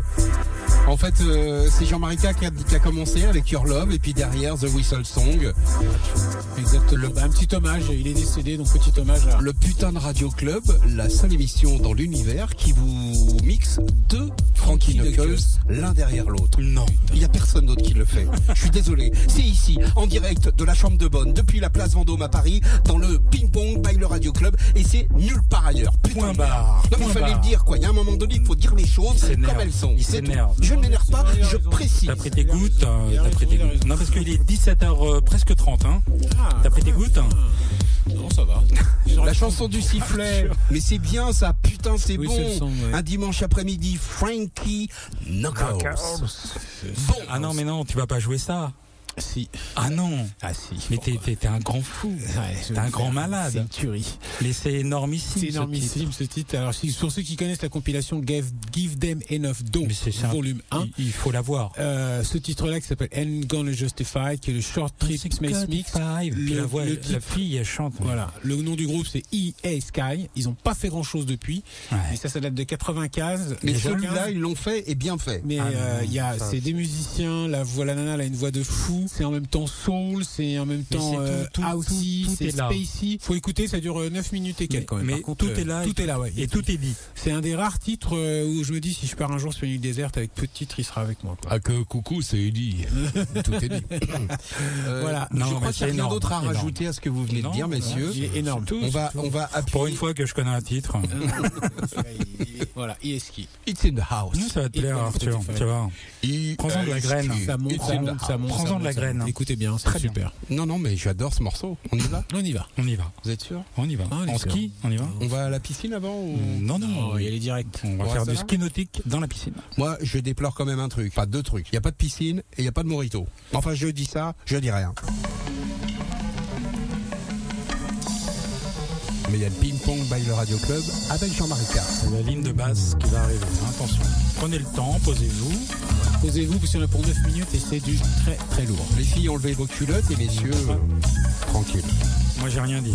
En fait, euh, c'est Jean-Marie K qui a, qui a commencé avec Your Love et puis derrière The Whistle Song. Exactement. Bah, un petit hommage, il est décédé, donc petit hommage à. Le putain de Radio Club, la seule émission dans l'univers qui vous mixe deux Frankie Knuckles l'un derrière l'autre. Non. Il y a personne d'autre qui le fait. Je suis désolé. C'est ici, en direct de la Chambre de Bonne, depuis la place Vendôme à Paris, dans le Ping Pong by le Radio Club, et c'est nulle part ailleurs. Putain Point barre. Non mais il fallait le dire quoi. Il y a un moment donné, il faut dire les choses comme elles sont. Il s'énerve. Je ne m'énerve pas, je précise. T'as pris tes gouttes, euh, t'as pris tes gouttes. Non, parce qu'il est 17h presque 30, hein. T'as pris tes gouttes Non, ça va. La chanson du sifflet. Mais c'est bien ça, putain, c'est Oui, bon. son, ouais. Un dimanche après-midi, Frankie Knuckles. Bon. Ah non, mais non, tu vas pas jouer ça. Si. Ah non. Ah si. Mais t'es, t'es- t'es un grand fou. Ouais, T'es un grand malade. C'est une tuerie. Mais c'est énormissime. C'est ce titre. énormissime ce titre. Alors, si- pour ceux qui connaissent la compilation Give, Give Them Enough ça. volume 1, Il, il faut l'avoir. euh, ce titre-là qui s'appelle And Gonna Justify, qui est le Short Trip Space Mix. Puis Le- la voix, le la fille, elle chante. Voilà, le nom du groupe c'est EA Sky. Ils ont pas fait grand chose depuis, Ouais. mais ça, ça date de 95. Mais celui-là, 15. ils l'ont fait et bien fait. Mais Ah non, euh, il y a, ça, c'est des musiciens. La voix, la nana, elle a une voix de fou. C'est en même temps soul, c'est en même temps tout, euh, tout, housey, tout, tout c'est spacey. Faut écouter, ça dure euh, 9 minutes et quelques. quand même. mais tout euh, est là. Tout est là, ouais. Et tout est dit. C'est un des rares titres euh, où je me dis si je pars un jour sur une île déserte avec peu de titres, il sera avec moi. quoi. Ah que coucou, c'est Eddie. Tout est dit. Euh, Voilà. Je crois qu'il n'y a rien d'autre à énorme. rajouter à ce que vous venez de dire, messieurs. Il est énorme. Tout, On va, tout. on va appuyer. Pour une fois que je connais un titre. voilà, EA Ski. It's in the house. Nous, ça va te plaire, Arthur. Tu vois. Prends-en de la graine. Ça monte, ça monte, ça monte. Prends-en ça de la monte, ça graine. monte. Écoutez bien, c'est bien. super. Non, non, mais j'adore ce morceau. On y va On y va. On y va. Vous êtes sûr On y va. Ah, en ski, on y va. On va à la piscine avant ou... Non, non. Oh, il y a les directs. On va faire du ski nautique dans la piscine. Moi, je déplore quand même un truc. Pas deux trucs. Il n'y a pas de piscine et il n'y a pas de morito. Enfin, je dis ça, je dis rien. Mais il y a le ping-pong by le Radio Club avec Jean-Marie Carr. C'est la ligne de basse qui va arriver. Attention. Prenez le temps, posez-vous. Posez-vous parce qu'il y en a pour 9 minutes et c'est du très très lourd. Les filles, enlevez vos culottes et messieurs, euh, tranquille. Moi, j'ai rien dit.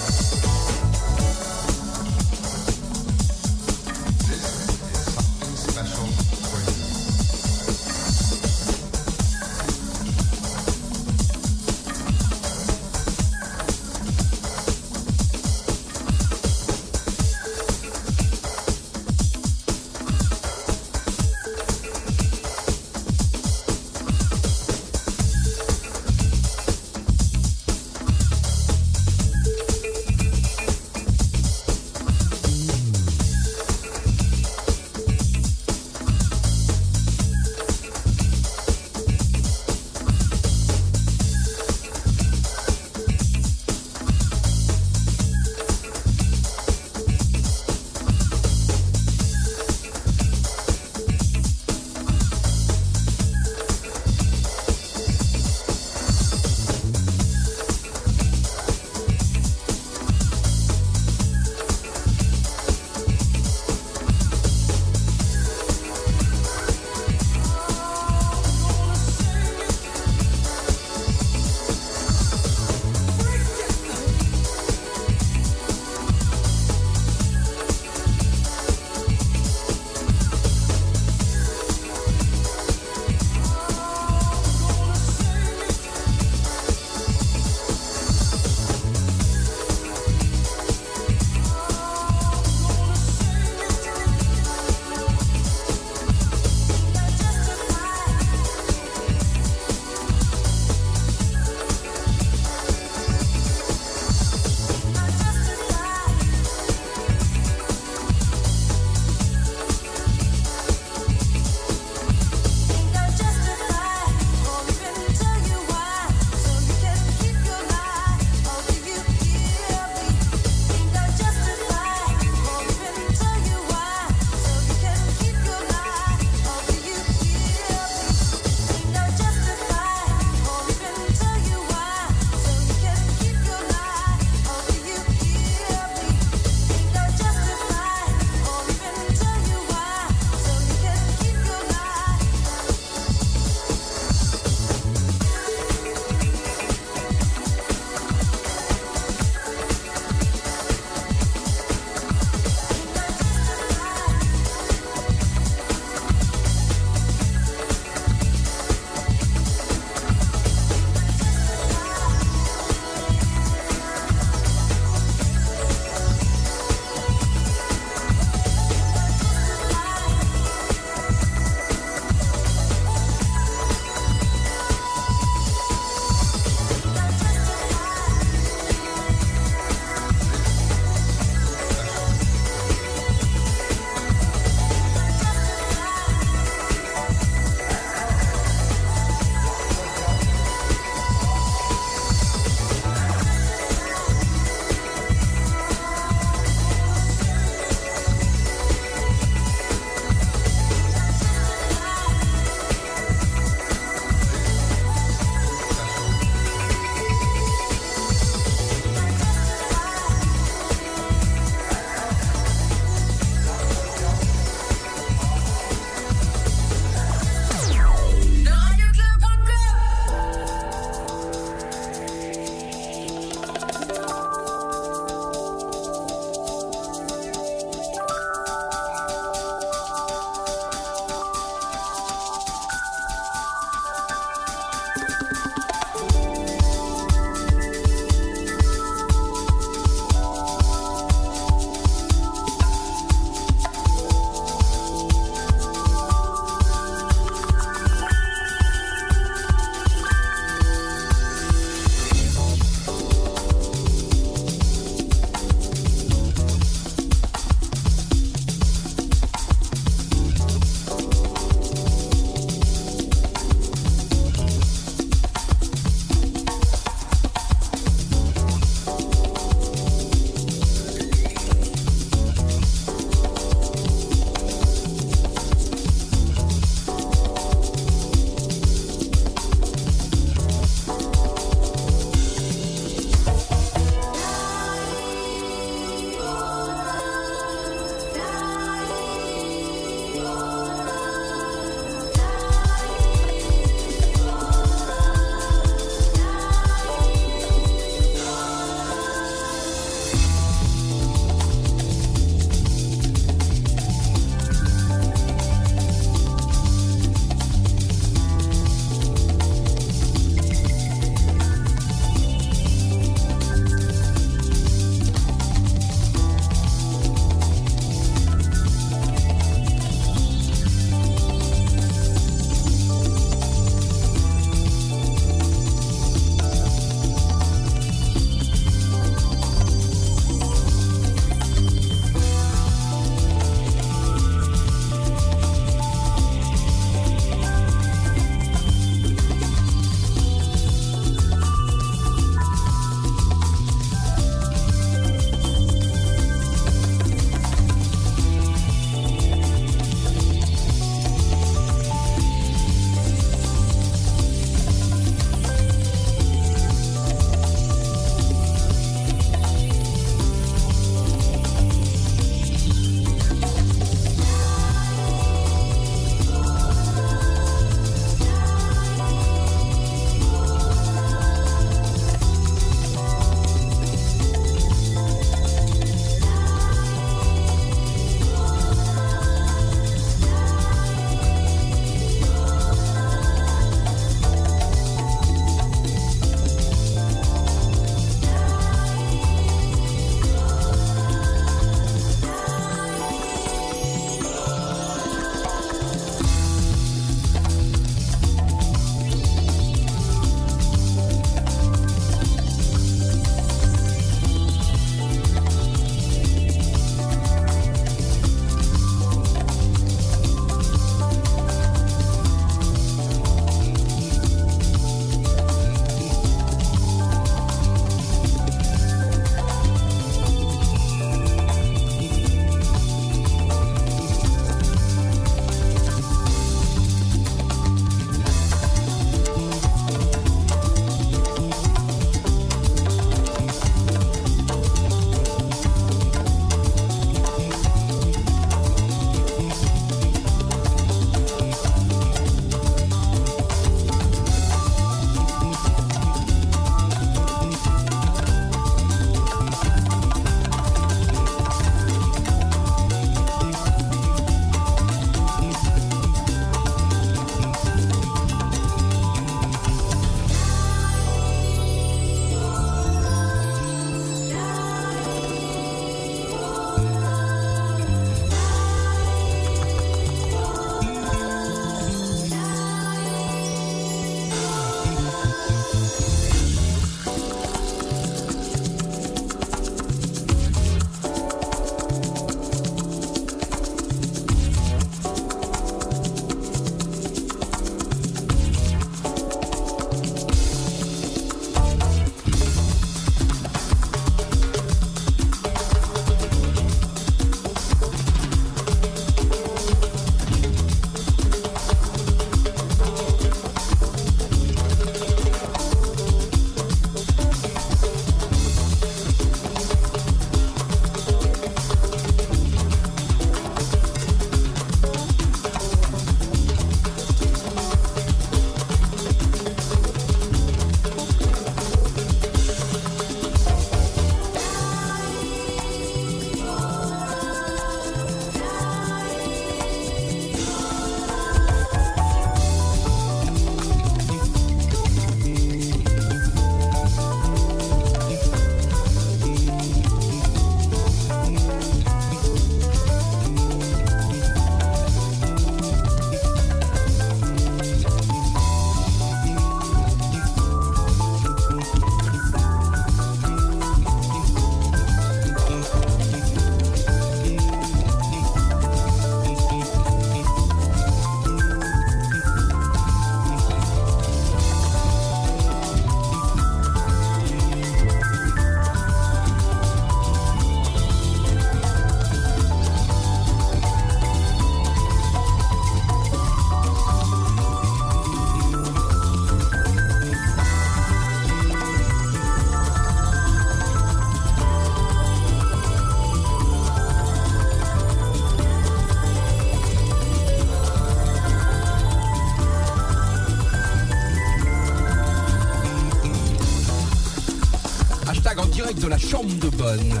Direct de la chambre de bonne,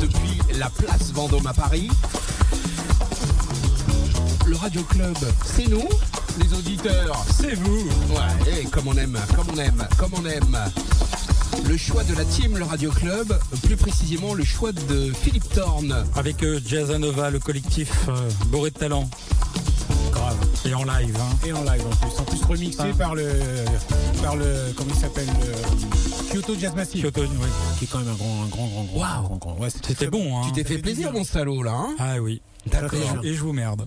depuis la place Vendôme à Paris. Le Radio Club, c'est nous, les auditeurs. C'est vous. Ouais, et comme on aime, comme on aime, comme on aime. Le choix de la team, le Radio Club, plus précisément le choix de Philippe Thorne. Avec euh, Jazzanova, le collectif euh, Boré de Talent. Grave. Et en live. Hein. Et en live en plus. En plus remixé Ah. par le. par le. comment il s'appelle le Kyoto Jazz Massive. Kyoto, oui. Qui est quand même un grand, un grand, grand, grand. Waouh. grand, grand. Ouais, c'était bon, hein. Tu t'es fait plaisir, mon salaud, là, hein Ah oui. D'accord. Et je, vous merde.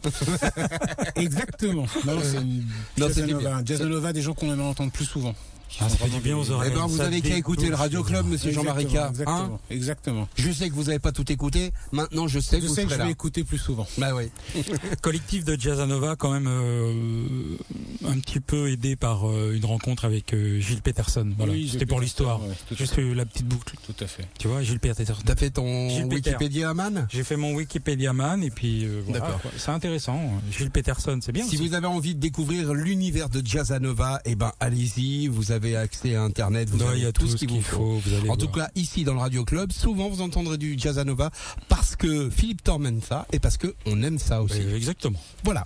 Exactement. Non, c'est une Non. Jazzanova, des gens qu'on aimerait entendre plus souvent. Ah, ça fait du bien aux oreilles. Eh ben, vous Ça avez qu'à écouter le Radio Club, monsieur Jean-Marie K. Exactement, Hein exactement, exactement. je sais que vous n'avez pas tout écouté. Maintenant, je sais que Je vous sais que serez je vais écouter plus souvent. Bah oui. Collectif de Jazzanova, quand même euh, un petit peu aidé par euh, une rencontre avec euh, Gilles Peterson. Voilà. Oui, C'était pour l'histoire. ouais, Juste fait. la petite boucle. Tout à fait. Tu vois, Gilles Peterson. T'as fait ton Gilles. Wikipédia man J'ai fait mon Wikipédia man et puis euh, voilà. C'est intéressant. Gilles Peterson, c'est bien. Si aussi. vous avez envie de découvrir l'univers de Jazzanova, eh ben allez-y, vous avez accès à internet, vous avez il y a tout ce qu'il vous faut. vous allez En tout cas, ici dans le Radio Club, souvent vous entendrez du Jazzanova parce que Philippe ça et parce que on aime ça aussi. Euh, exactement. Voilà.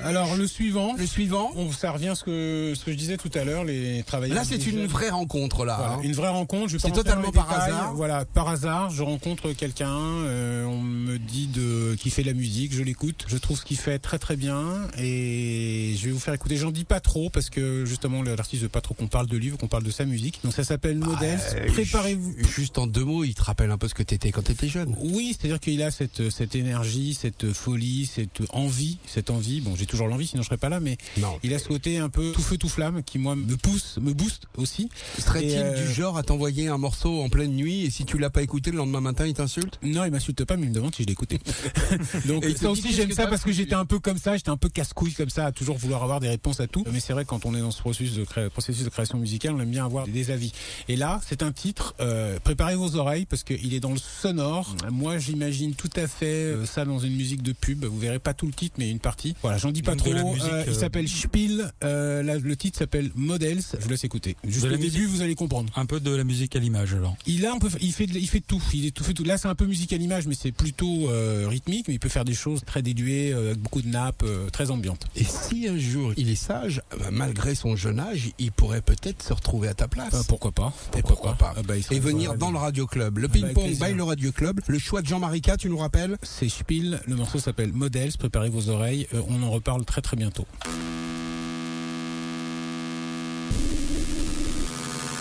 Alors, le suivant. Le suivant. On, ça revient à ce que, ce que je disais tout à l'heure, les travailleurs. Là, c'est une jeunes. vraie rencontre là. Voilà, hein. une vraie rencontre. je vais C'est totalement par détails. hasard. Voilà, par hasard, je rencontre quelqu'un. euh, on me dit de qui fait de la musique, je l'écoute. Je trouve ce qu'il fait très très bien et je vais vous faire écouter. J'en dis pas trop parce que justement l'artiste veut pas trop qu'on parle de lui, veut qu'on parle de sa musique. Donc ça s'appelle Models. Euh, Préparez-vous. ju- Juste en deux mots, il te rappelle un peu ce que t'étais quand t'étais jeune. Oui, c'est-à-dire qu'il a cette cette énergie, cette folie, cette envie, cette envie. Bon, j'ai toujours l'envie, sinon je serais pas là, mais Non. il a ce côté un peu tout feu tout flamme qui moi me pousse, me booste aussi. Serait-il euh, du genre à t'envoyer un morceau en pleine nuit et si tu l'as pas écouté le lendemain matin, il t'insulte? Non, il m'insulte pas, mais il me demande si je l'ai écouté. Donc Et ça aussi j'aime ça parce que j'étais un peu comme ça, j'étais un peu casse-couille comme ça, à toujours vouloir avoir des réponses à tout. Mais c'est vrai quand on est dans ce processus de, cré- processus de création musicale, on aime bien avoir des avis. Et là, c'est un titre. euh, préparez vos oreilles parce qu'il est dans le sonore. Moi, j'imagine tout à fait euh, ça dans une musique de pub. Vous verrez pas tout le titre, mais une partie. Voilà, j'en dis pas trop. la musique, Euh, il euh, s'appelle Spiel. Euh, le titre s'appelle Models. Je vous laisse écouter. Juste au début, vous allez comprendre. Un peu de la musique à l'image alors. Il a un peu, il fait, de- il fait tout. Il est tout fait tout. Là, c'est un peu musique à l'image, mais c'est plutôt euh, rythmique. Mais il peut faire des choses très déduées, euh, avec beaucoup de nappes, euh, très ambiantes. Et si un jour il est sage, bah, malgré son jeune âge, il pourrait peut-être se retrouver à ta place. Euh, pourquoi pas Et pourquoi pas Ah bah, Et venir dans le Radio Club. Le bah, ping-pong plaisir. by le Radio Club. Le choix de Jean-Marie K, tu nous rappelles? C'est Spiel. Le morceau s'appelle Models. Préparez vos oreilles. On en reparle très très bientôt.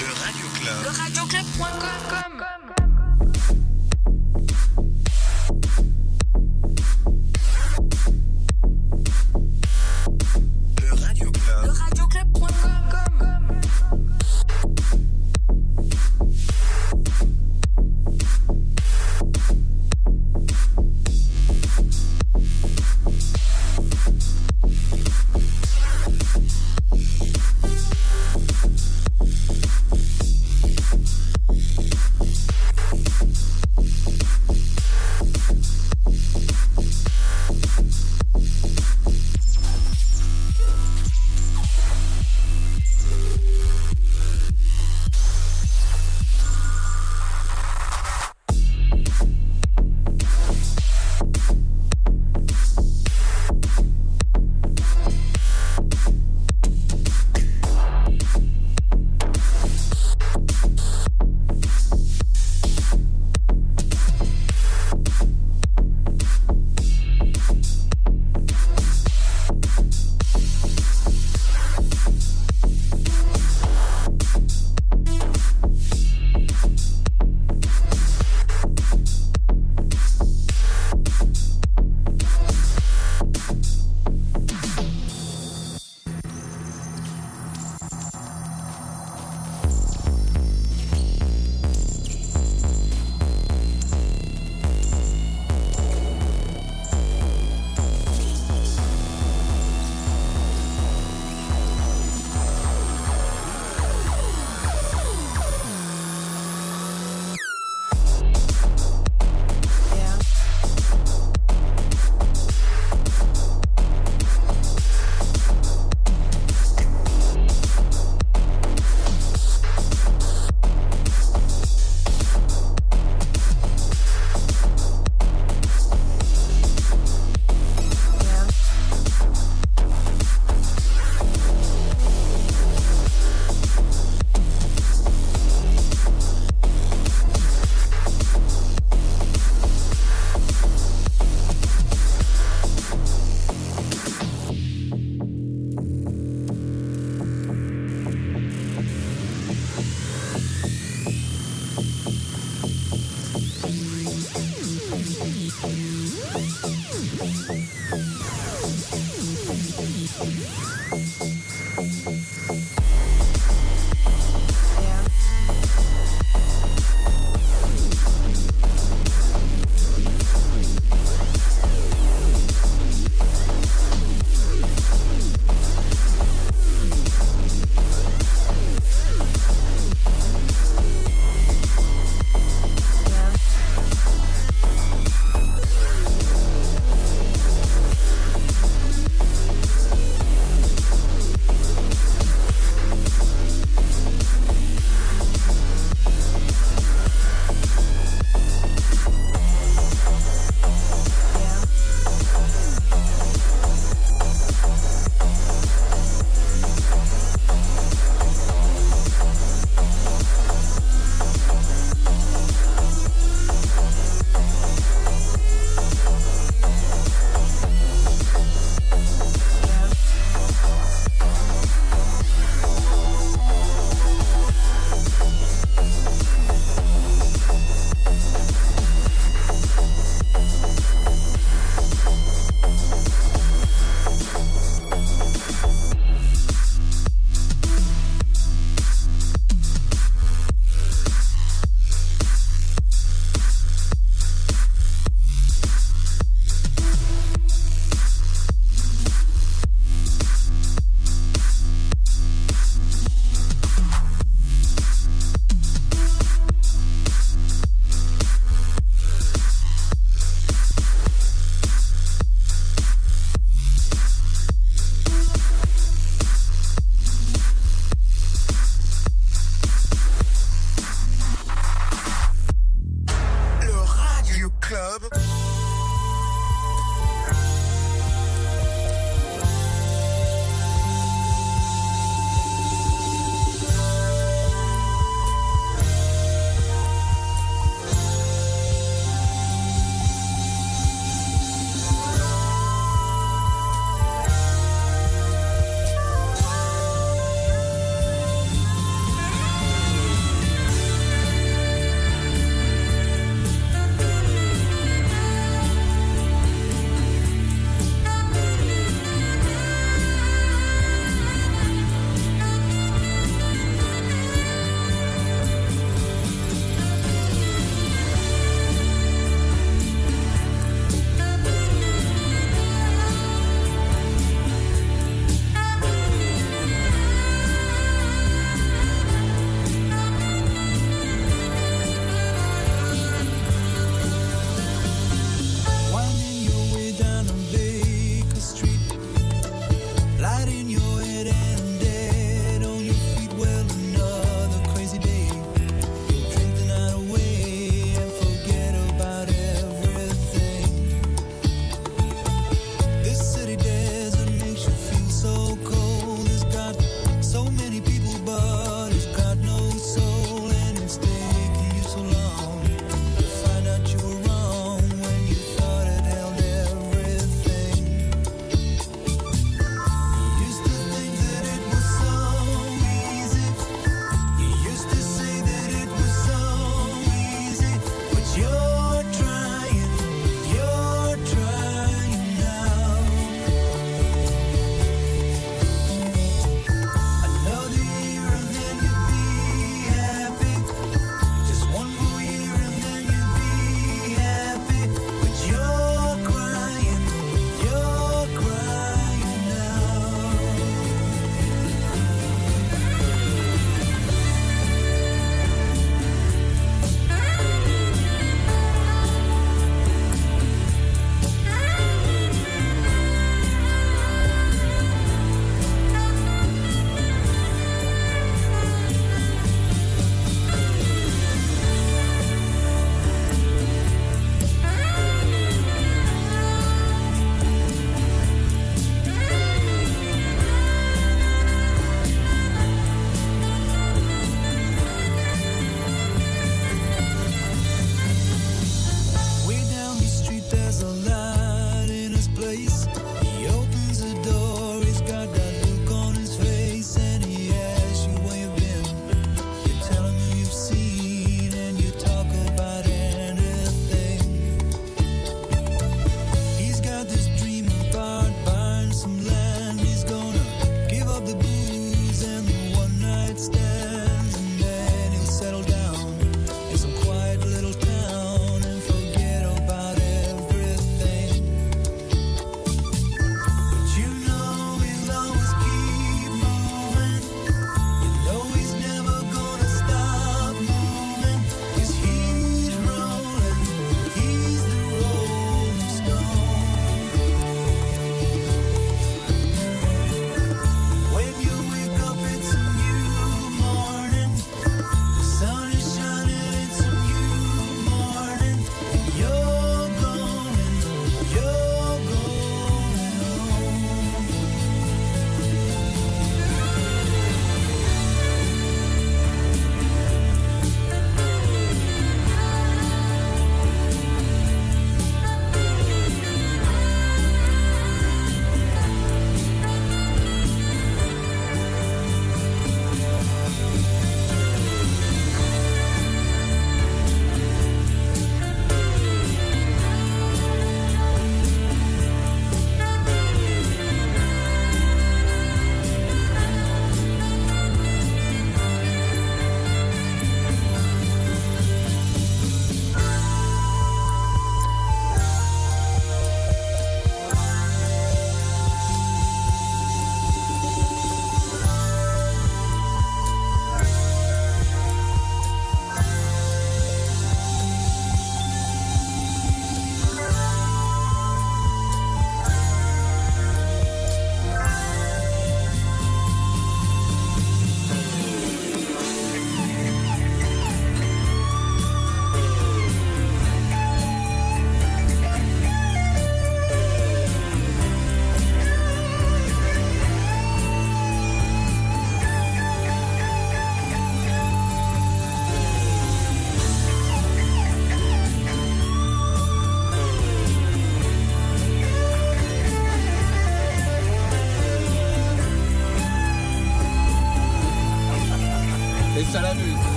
Le radioclub.com Le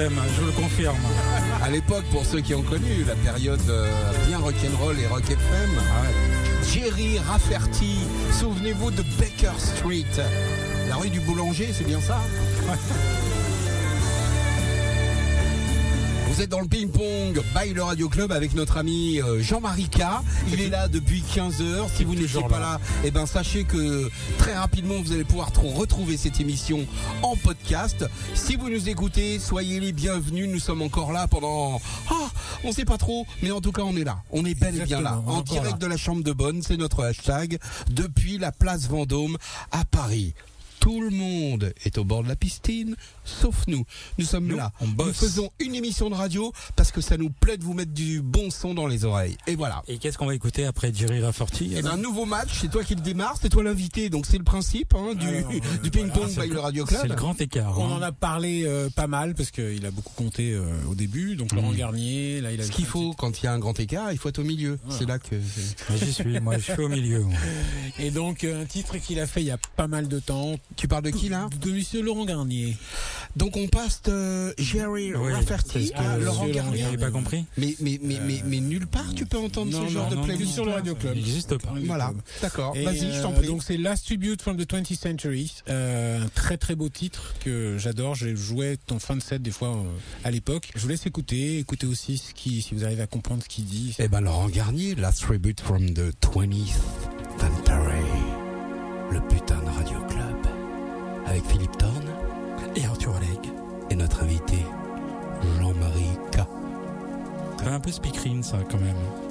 je le confirme. À l'époque, pour ceux qui ont connu la période euh, bien rock'n'roll et rock FM, Jerry Rafferty, souvenez-vous de Baker Street, la rue du boulanger, c'est bien ça? Vous êtes dans le ping-pong by le Radio Club avec notre ami euh, Jean-Marie K. Il est là depuis 15 heures. Si vous n'étiez pas là. eh ben sachez que très rapidement vous allez pouvoir tr- retrouver cette émission en podcast. Si vous nous écoutez, soyez les bienvenus. Nous sommes encore là pendant ah, on sait pas trop, mais en tout cas on est là. On est bel et bien là, en direct là. de la chambre de Bonne, c'est notre hashtag depuis la place Vendôme à Paris. Tout le monde est au bord de la piscine, sauf nous. Nous sommes Nous, là. on Nous bosse. faisons une émission de radio parce que ça nous plaît de vous mettre du bon son dans les oreilles. Et voilà. Et qu'est-ce qu'on va écouter après Jerry Rafferty Eh ben, un nouveau match, c'est toi qui le démarre, c'est toi l'invité, donc c'est le principe hein, du, Alors, euh, du ping-pong by le- Radio Club. C'est le grand écart. On hein. en a parlé euh, pas mal parce qu'il a beaucoup compté euh, au début. Donc Laurent Mhm. Garnier, là il a Ce qu'il faut quand il y a un grand écart, il faut être au milieu. Voilà. C'est là que. Mais J'y suis, moi je suis au milieu. Et donc euh, un titre qu'il a fait il y a pas mal de temps. Tu parles de qui là De Monsieur Laurent Garnier. Donc on passe de Jerry Oui, Rafferty à Laurent Garnier. Vous pas compris Mais, mais, mais, mais, mais nulle part tu peux entendre Non, ce genre non, de playlist. sur le Radio Club. Il n'existe pas. Voilà, d'accord. Vas-y, je t'en euh, prie. Donc c'est Last Tribute from the 20th Century, euh, un très très beau titre que j'adore. J'ai joué en fin de set des fois euh, à l'époque. Je vous laisse écouter, écoutez aussi ce qui, si vous arrivez à comprendre ce qu'il dit. Eh ben Laurent Garnier, Last Tribute from the 20th Century. Le putain de Radio Club. Avec Philippe Thorne Et Arthur Alec. et notre invité Jean-Marie K. Un peu speakerine ça quand même.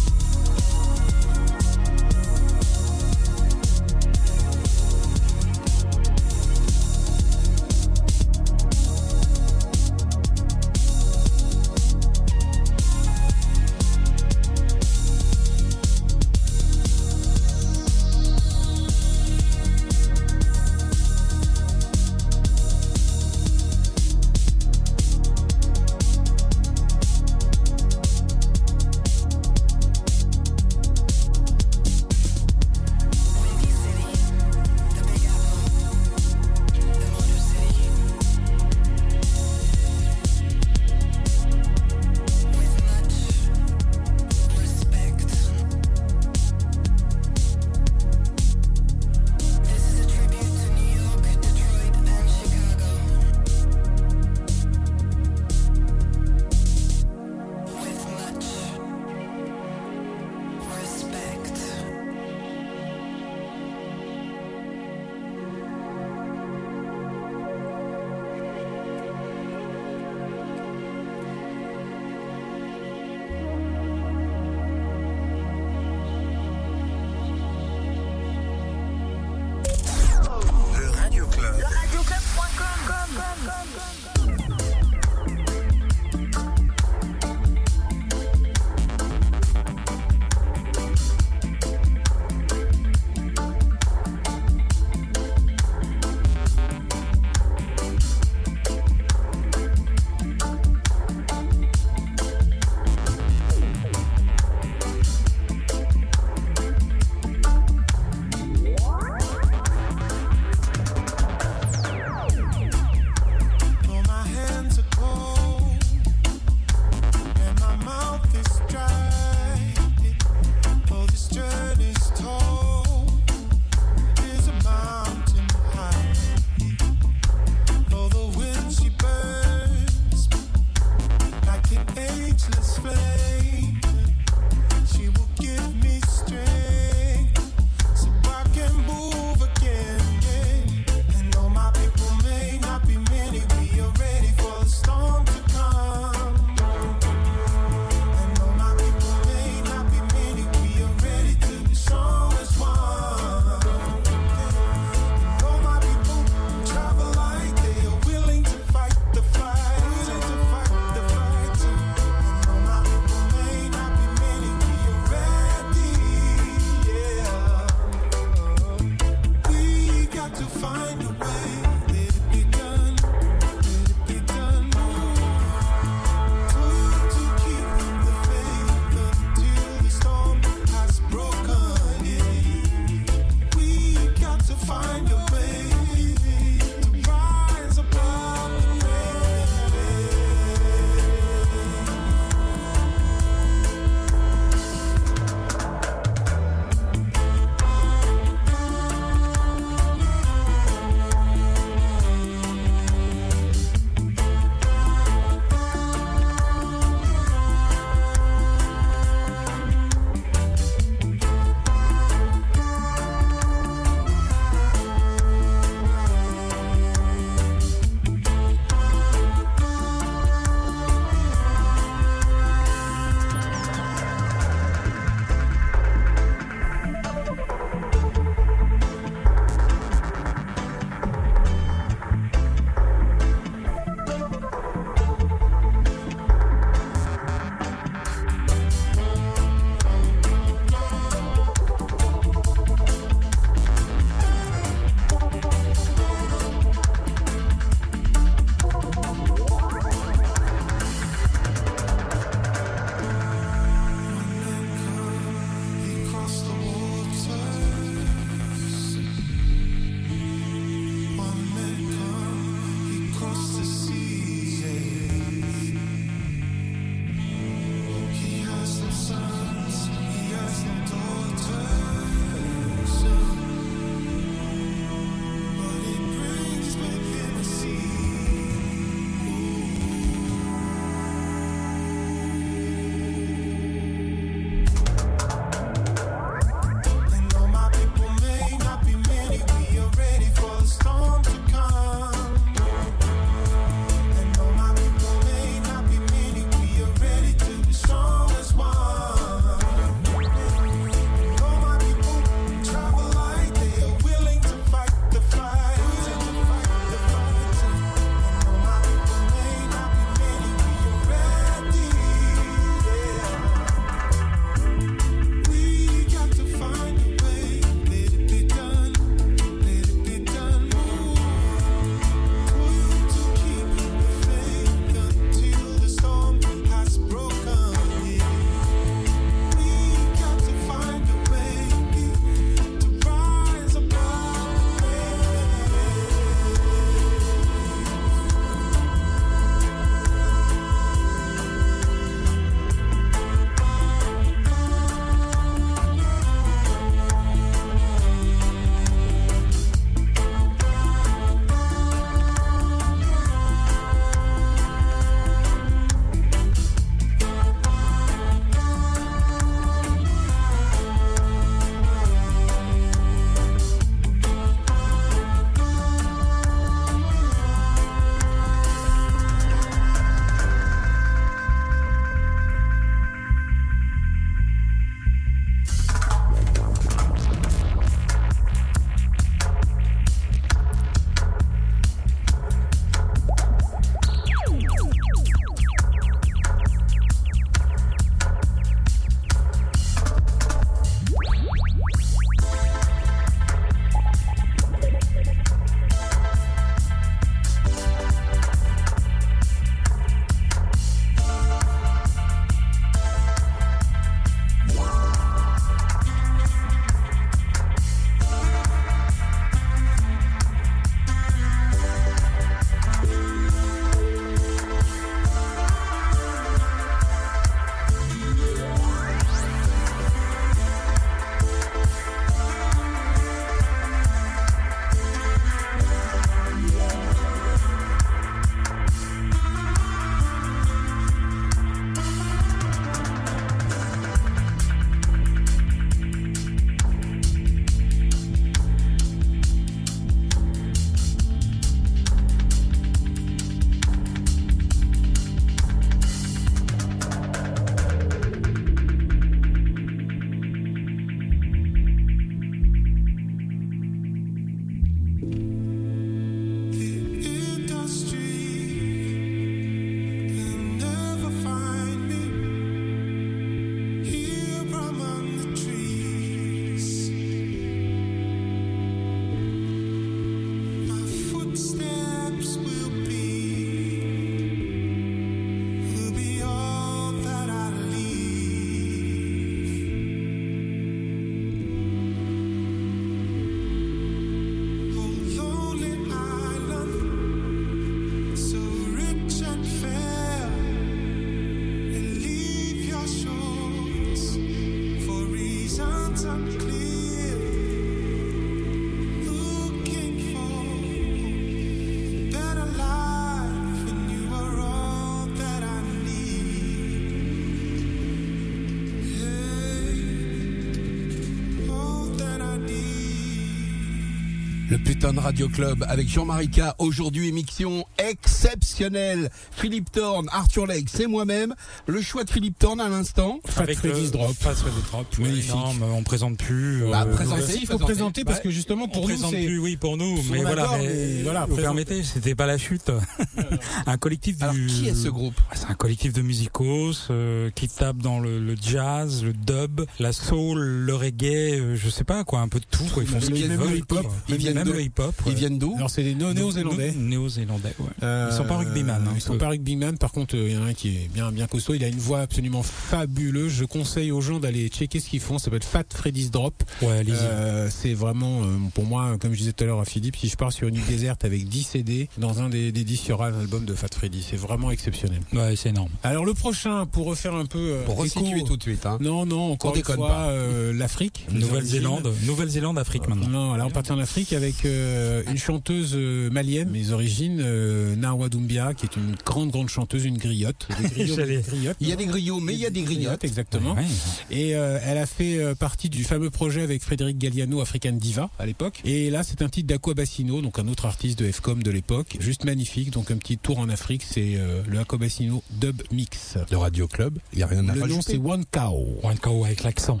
Radio Club avec Jean-Marie K. Aujourd'hui, émission exceptionnelle. Philippe Thorne, Arthur Legge, c'est moi-même. Le choix de Philippe Thorne à l'instant. Avec Freddy's le- Drop. Freddy's Drop. oui, Magnifique. non, mais on présente plus. Bah, euh, présentez, Si, il faut présenter parce que justement on pour nous présente c'est plus, oui, pour nous, on mais voilà, mais, mais voilà, vous présente- permettez, c'était pas la chute. un collectif du. Alors, qui est ce groupe? C'est un collectif de musicos euh, qui tape dans le, le jazz, le dub, la soul, le reggae, euh, je sais pas quoi, un peu de tout. Quoi. Ils font ce qu'ils le veulent. Ils viennent même de- le hip-hop. Ils viennent d'où? Alors c'est des néo- néo-zélandais. Néo-zélandais, ouais. Euh, Ils sont pas rugbyman. hein, Ils sont pas rugbyman. Par contre, euh, il y en a un qui est bien, bien costaud. Il a une voix absolument fabuleuse. Je conseille aux gens d'aller checker ce qu'ils font. Ça s'appelle Fat Freddy's Drop. Ouais, allez-y. Euh, c'est vraiment, euh, pour moi, comme je disais tout à l'heure à Philippe, si je pars sur une île déserte avec 10 CD, dans un des, des 10, il y aura un album de Fat Freddy. C'est vraiment exceptionnel. Ouais, c'est énorme. Alors le prochain, pour refaire un peu euh, Pour écho- resituer tout de suite. Hein. Non, non, encore On une déconne fois, pas. euh, l'Afrique. Nouvelle-Zélande. Nouvelle-Zélande, Afrique maintenant. Non, là on partit en Afrique avec euh, une chanteuse malienne, mes origines, euh, Narwa Doumbia, qui est une grande, grande chanteuse, une griotte. Des griots, J'allais- des griottes. Il y a des griots, mais il y a des griottes. exactement. Ouais. Et euh, elle a fait euh, partie du fameux projet avec Frédéric Galliano, African Diva, à l'époque. Et là, c'est un titre d'Aqua Bassino, donc un autre artiste de FCOM de l'époque. Juste magnifique, donc un petit tour en Afrique, c'est euh, le Aqua Bassino Dub Mix. Le Radio Club, il n'y a rien à Le nom, c'est One Cow. One Cow avec l'accent.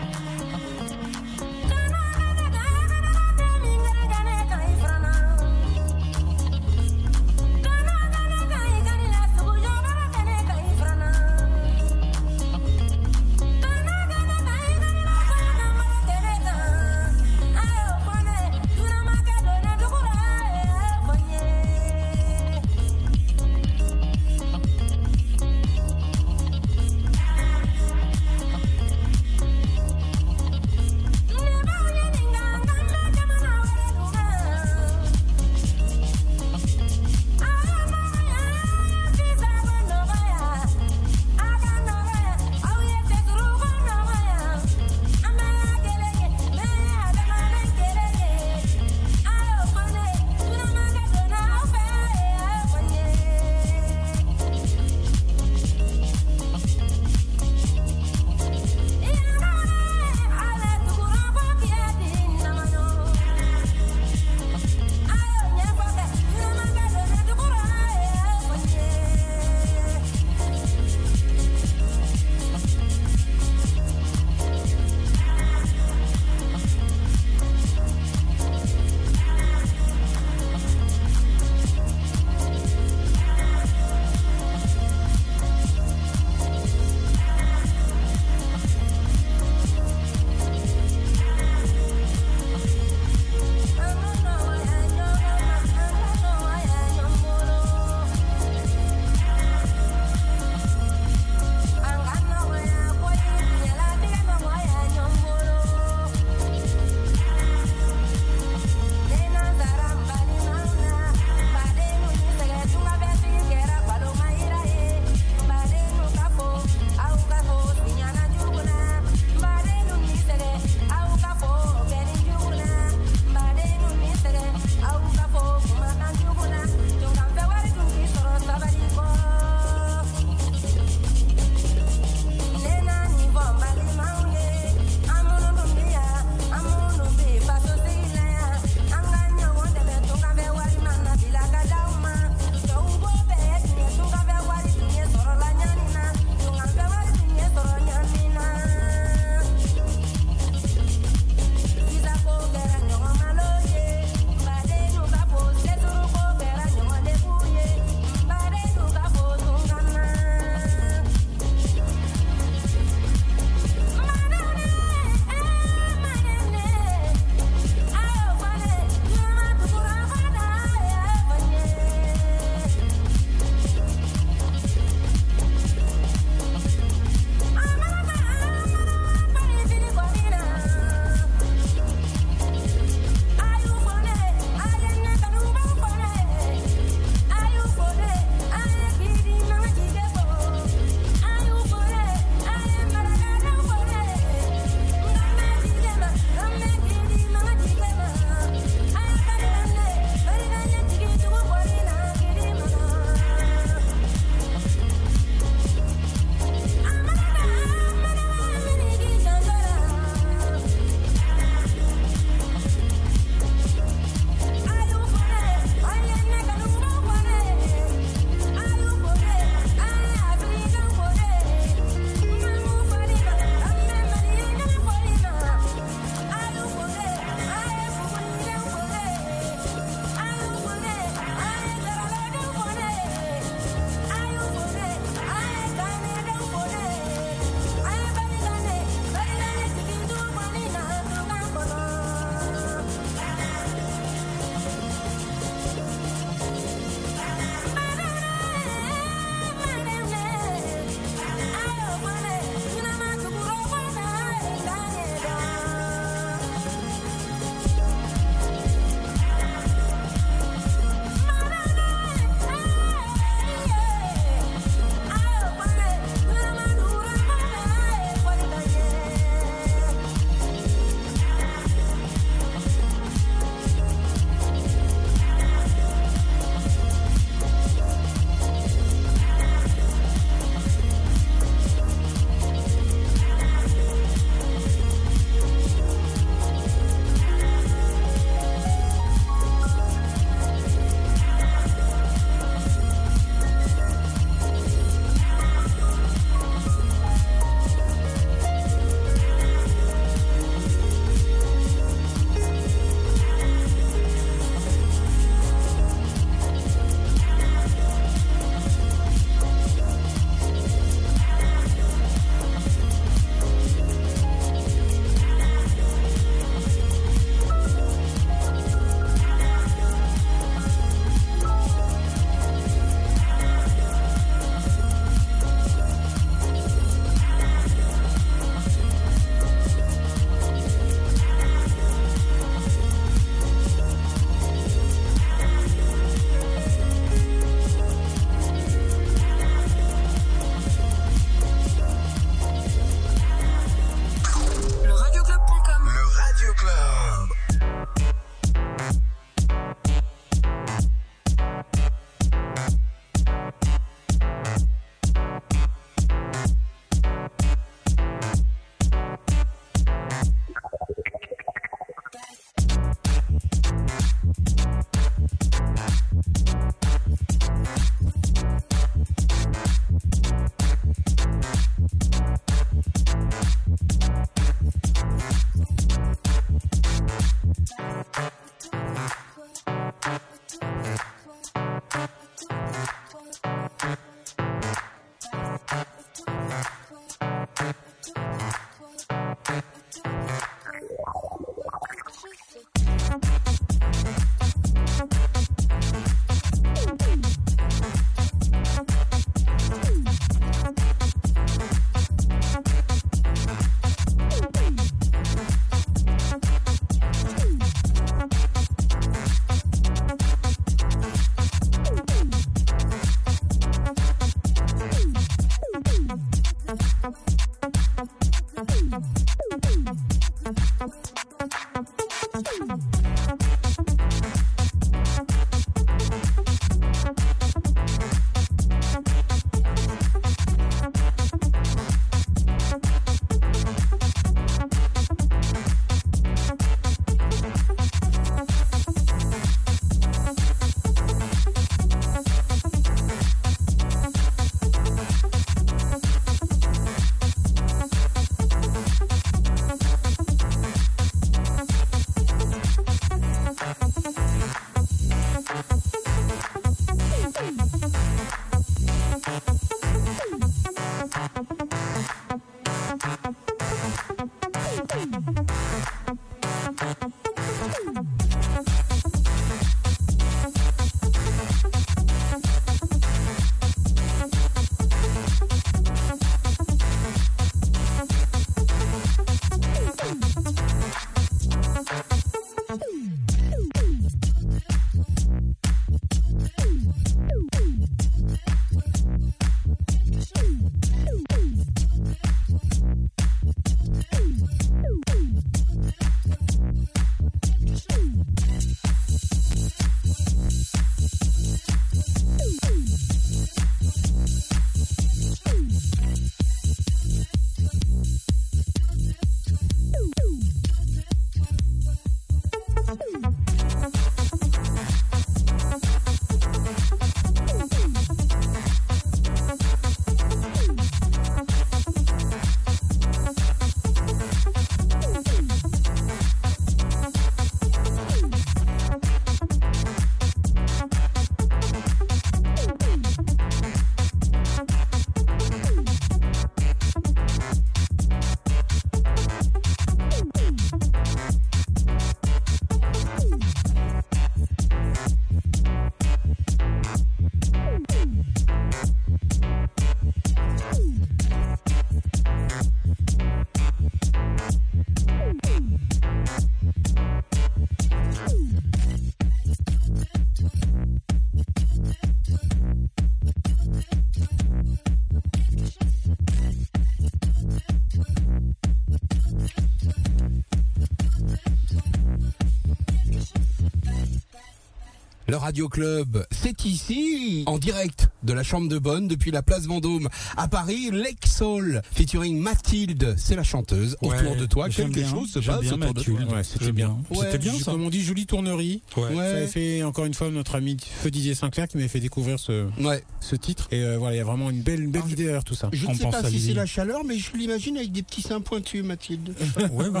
Le Radio Club, c'est ici, en direct de la Chambre de Bonne, depuis la place Vendôme, à Paris, Lexol, featuring Mathilde, c'est la chanteuse. Ouais, autour de toi, quelque bien, chose se passe bien autour de toi. Mathilde. Ouais, c'était bien. Ouais, C'était bien, Comme on dit, jolie tournerie. Ouais. Ça avait fait encore une fois notre ami Feu Didier Sinclair qui m'avait fait découvrir ce, Ouais. ce titre. Et euh, voilà, il y a vraiment une belle, une belle idée derrière tout ça. Je ne sais pense pas à si c'est la chaleur, mais je l'imagine avec des petits seins pointus, Mathilde. Ouais, ouais.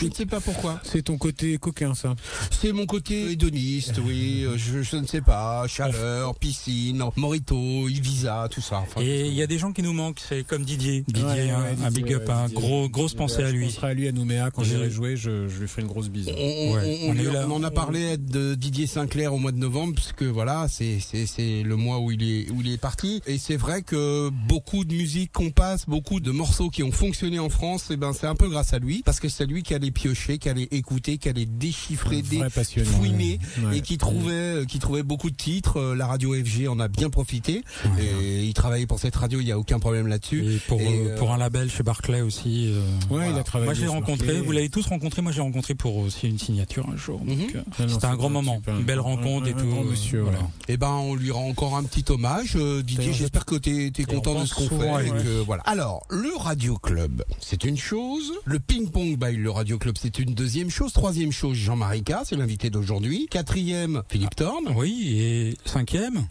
Je ne sais pas pourquoi. C'est ton côté coquin, ça. C'est mon côté hédoniste, oui. euh, Je, je ne sais pas. Chaleur, piscine, Morito, Ibiza, tout ça. Enfin, Et il y a des gens qui nous manquent, c'est comme Didier. Didier, Ouais, un, ouais, un Didier, big up, gros, grosse pensée à Je lui. penserai à lui à Nouméa quand Je- j'irai jouer, je, je lui ferai une grosse bise. On, on- Ouais, on on a lui- eu la- on en a parlé de Didier Sinclair au mois de novembre, puisque voilà, c'est c'est c'est le mois où il est où il est parti. Et c'est vrai que beaucoup de musique qu'on passe, beaucoup de morceaux qui ont fonctionné en France, et ben c'est un peu grâce à lui, parce que c'est lui qui allait piocher, qui allait écouter, qui allait déchiffrer, des fouiner Ouais. et qui trouvait euh, qui trouvait beaucoup de titres. Euh, La radio FG en a bien profité. Et il travaillait pour cette radio, il y a aucun problème là-dessus. Et pour, Et, euh, pour un label chez Barclay aussi. euh, Ouais, il a travaillé. Moi, je l'ai rencontré. Barclay. Vous l'avez tous rencontré. Moi, j'ai rencontré pour aussi une signature un jour. Donc, Mhm. euh, non, c'était un grand moment, super. une belle rencontre un- et un tout. grand euh, monsieur, voilà. voilà. Eh ben, on lui rend encore un petit hommage, euh, Didier. J'espère que t'es es on content de ce qu'on fait. et que, voilà. Alors, le Radio Club, c'est une chose. Le ping-pong by le Radio Club, c'est une deuxième chose. Troisième chose, Jean-Marie K, c'est l'invité d'aujourd'hui. Quatrième, Philippe Thorne. Oui, et cinquième,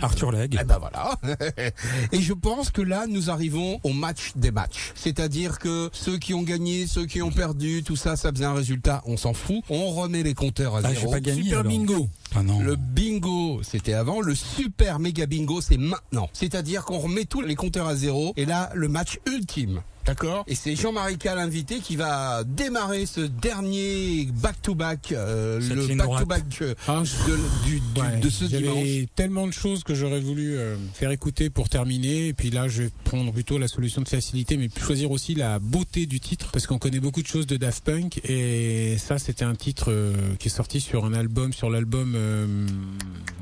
Arthur Legge. Eh ben voilà. Et je pense que là, nous arrivons au match des matchs. C'est-à-dire que ceux qui ont gagné, ceux qui ont perdu, tout ça, ça faisait un résultat, on s'en fout. On remet les compteurs à Ah, zéro. j'ai pas gagné. Super alors. bingo. Ah non. Le bingo, c'était avant. Le super méga bingo, c'est maintenant. C'est-à-dire qu'on remet tous les compteurs à zéro. Et là, le match ultime. D'accord Et c'est Jean-Marie K, l'invité, qui va démarrer ce dernier back-to-back, euh, le back-to-back euh, Ah, de, du- du- Ouais, de ce dimanche. J'avais tellement de choses que j'aurais voulu euh, faire écouter pour terminer. Et puis là, je vais prendre plutôt la solution de facilité, mais choisir aussi la beauté du titre, parce qu'on connaît beaucoup de choses de Daft Punk. Et ça, c'était un titre euh, qui est sorti sur un album, sur l'album euh,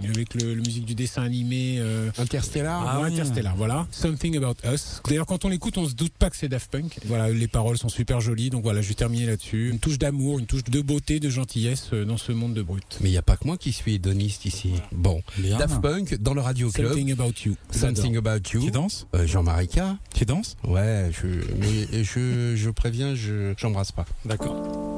avec le, le musique du dessin animé. euh, Interstellar. Ah ouais, oui. Interstellar, voilà. Something About Us. D'ailleurs, quand on l'écoute, on se doute pas que c'est Daft Punk. Voilà, les paroles sont super jolies, donc voilà, je vais terminer là-dessus. Une touche d'amour, une touche de beauté, de gentillesse euh, dans ce monde de brut. Mais il n'y a pas que moi qui suis hédoniste ici. Bon, Bien. Daft Punk dans le Radio Club. Something About You. Something About Tu You. danses? Euh, Jean-Marie K. Tu danses? Ouais, je, mais je, je préviens, je, j'embrasse pas. D'accord.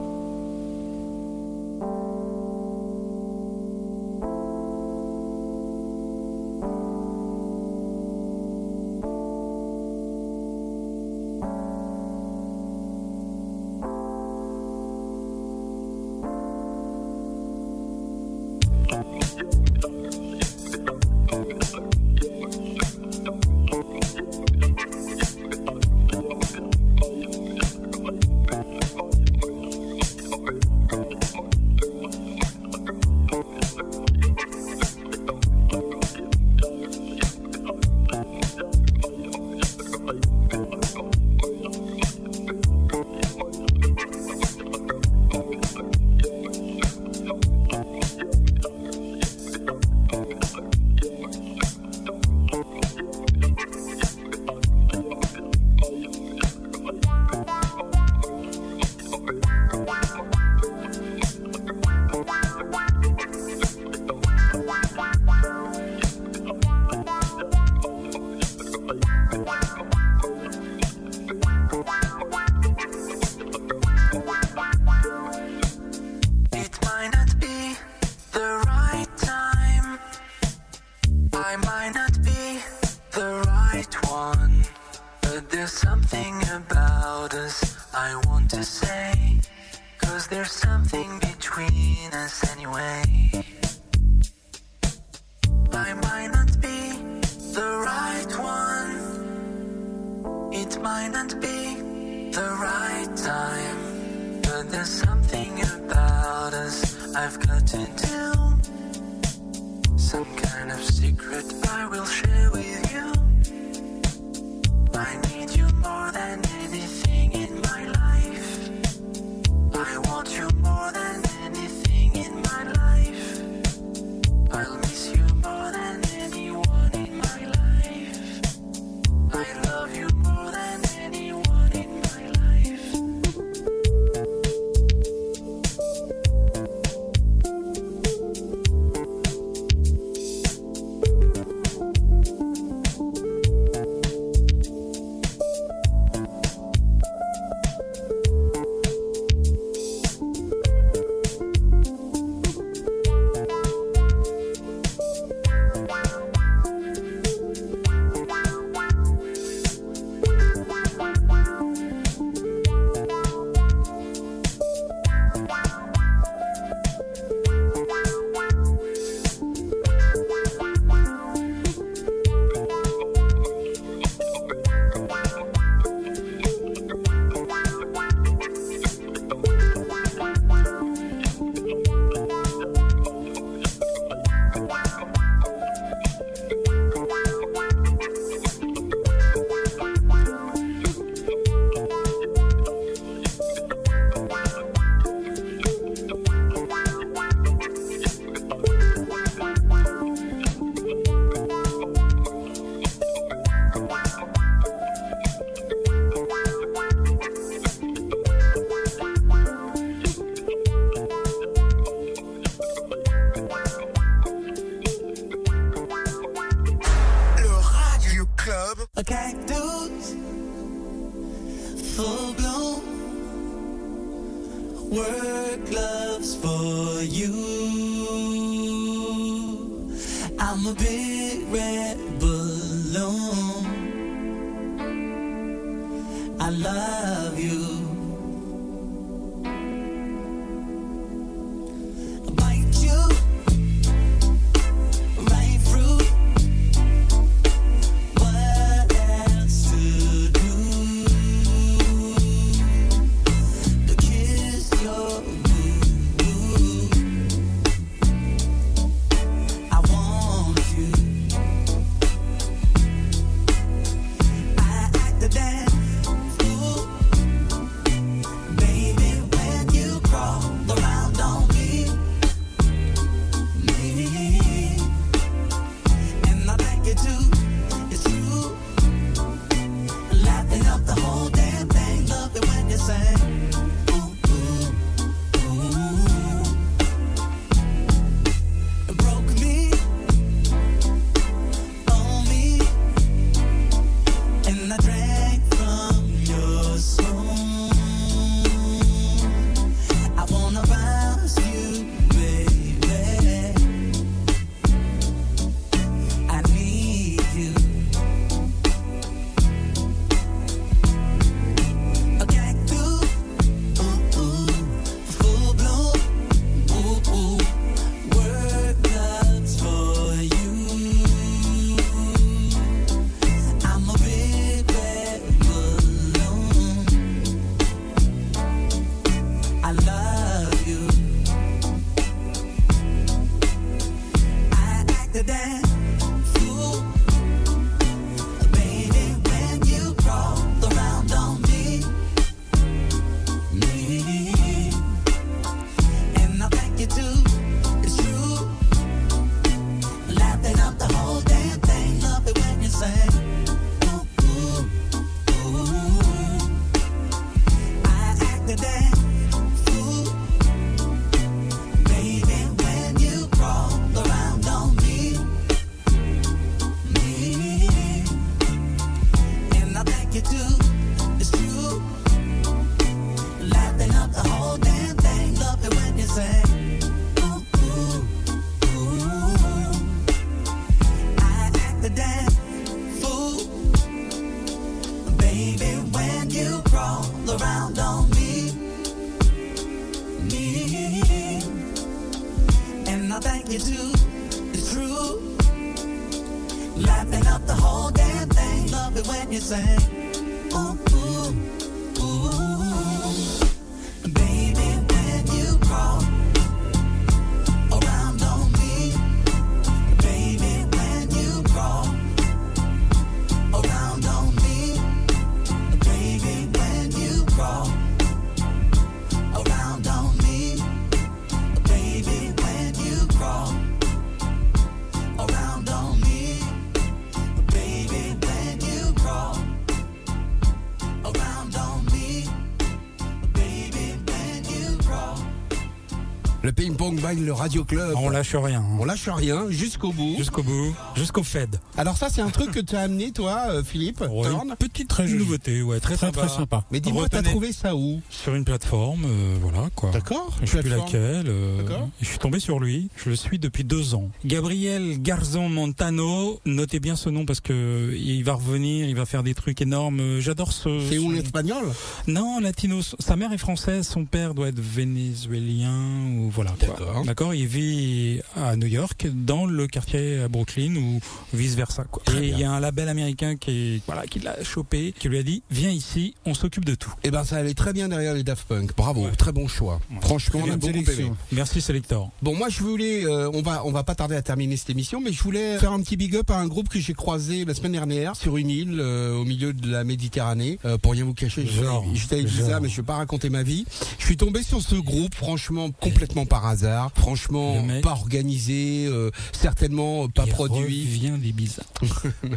Le radio club. On lâche rien. hein. On lâche rien jusqu'au bout. Jusqu'au bout, jusqu'au Fed. Alors ça, c'est un truc que tu as amené, toi, euh, Philippe. Thorne Très joli. nouveauté, ouais, très, Très sympa. très sympa. Mais dis-moi, t'as trouvé ça où? Sur une plateforme, euh, voilà quoi. D'accord. Je sais plus laquelle. euh, D'accord. je suis tombé sur lui. Je le suis depuis deux ans. Gabriel Garzon Montano. Notez bien ce nom parce que il va revenir. Il va faire des trucs énormes. Euh, J'adore ce. C'est où l'espagnol? Non, latino. Sa mère est française. Son père doit être vénézuélien ou voilà. quoi. D'accord. D'accord. Il vit à New York, dans le quartier à Brooklyn ou vice versa. Quoi. Et il y a un label américain qui voilà qui l'a chopé, qui lui a dit viens ici, on s'occupe de tout. Eh ben, ça allait très bien derrière les Daft Punk. Bravo, très bon choix. Franchement, on a beaucoup aimé. Merci Selector. Bon, moi, je voulais, euh, on va, on va pas tarder à terminer cette émission, mais je voulais faire un petit big up à un groupe que j'ai croisé la semaine dernière sur une île euh, au milieu de la Méditerranée. Euh, pour rien vous cacher, j'étais- à Ibiza, mais je vais pas raconter ma vie. Je suis tombé sur ce groupe, franchement, complètement par hasard, franchement, mec- pas organisé, euh, certainement pas Il produit. revient d'Ibiza.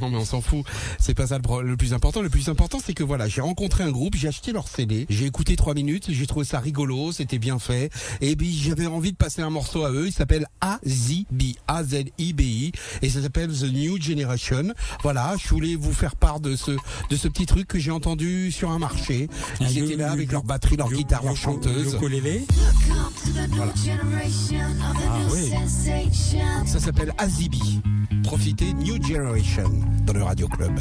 non mais on s'en fout, c'est pas ça le, le plus important. Le plus important c'est que voilà, j'ai rencontré un groupe, j'ai acheté leur CD, j'ai écouté trois minutes, j'ai trouvé ça rigolo, c'était bien fait, et puis j'avais envie de passer un morceau à eux. Il s'appelle AZB, A Z I B I, et ça s'appelle The New Generation. Voilà, je voulais vous faire part de ce de ce petit truc que j'ai entendu sur un marché. Ils Ah, étaient là avec leur batterie, leur guitare, leur chanteuse. Voilà. Ah oui. Ça s'appelle Azibi. Profitez New Generation dans le Radio Club.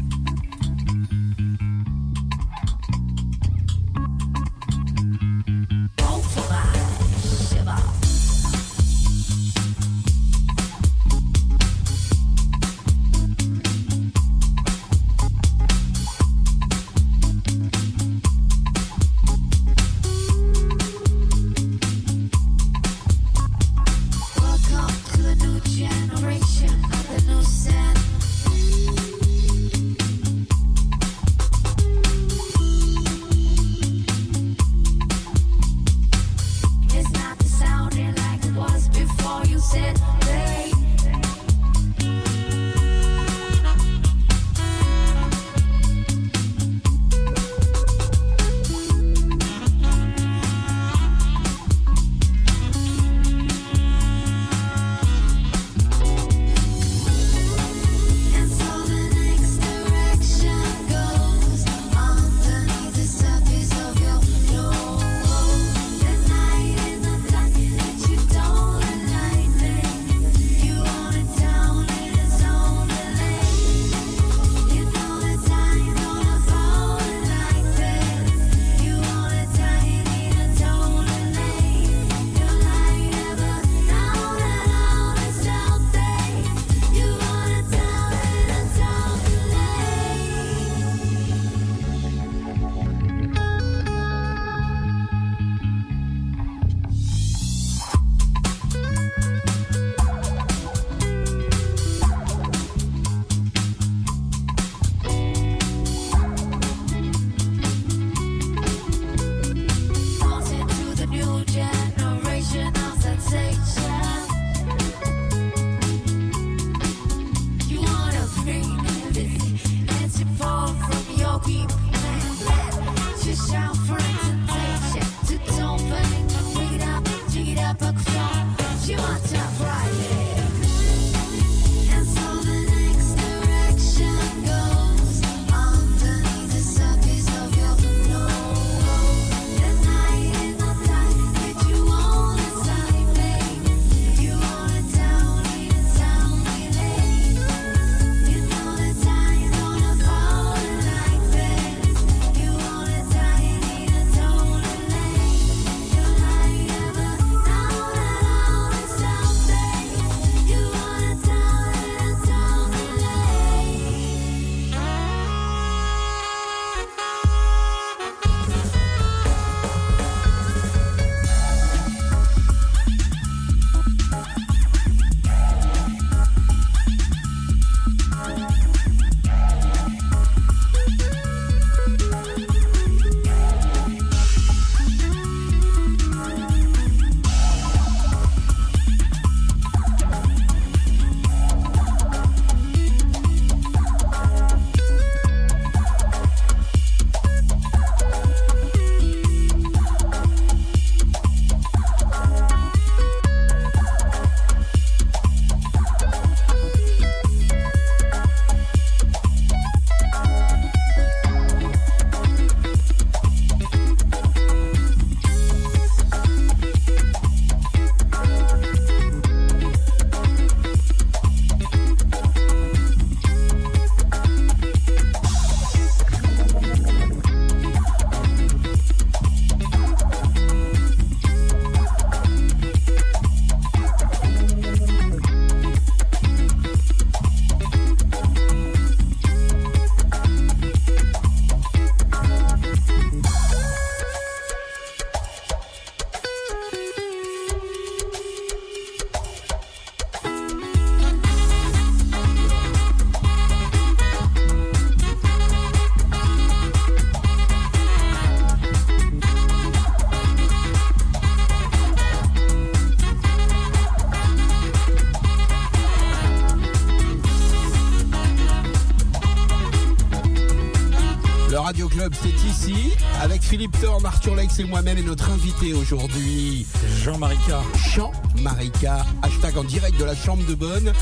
Ici, avec Philippe Thorne, Arthur Lex et moi-même et notre invité aujourd'hui, Jean Marica. Jean Marica, hashtag en direct de la Chambre de Bonne.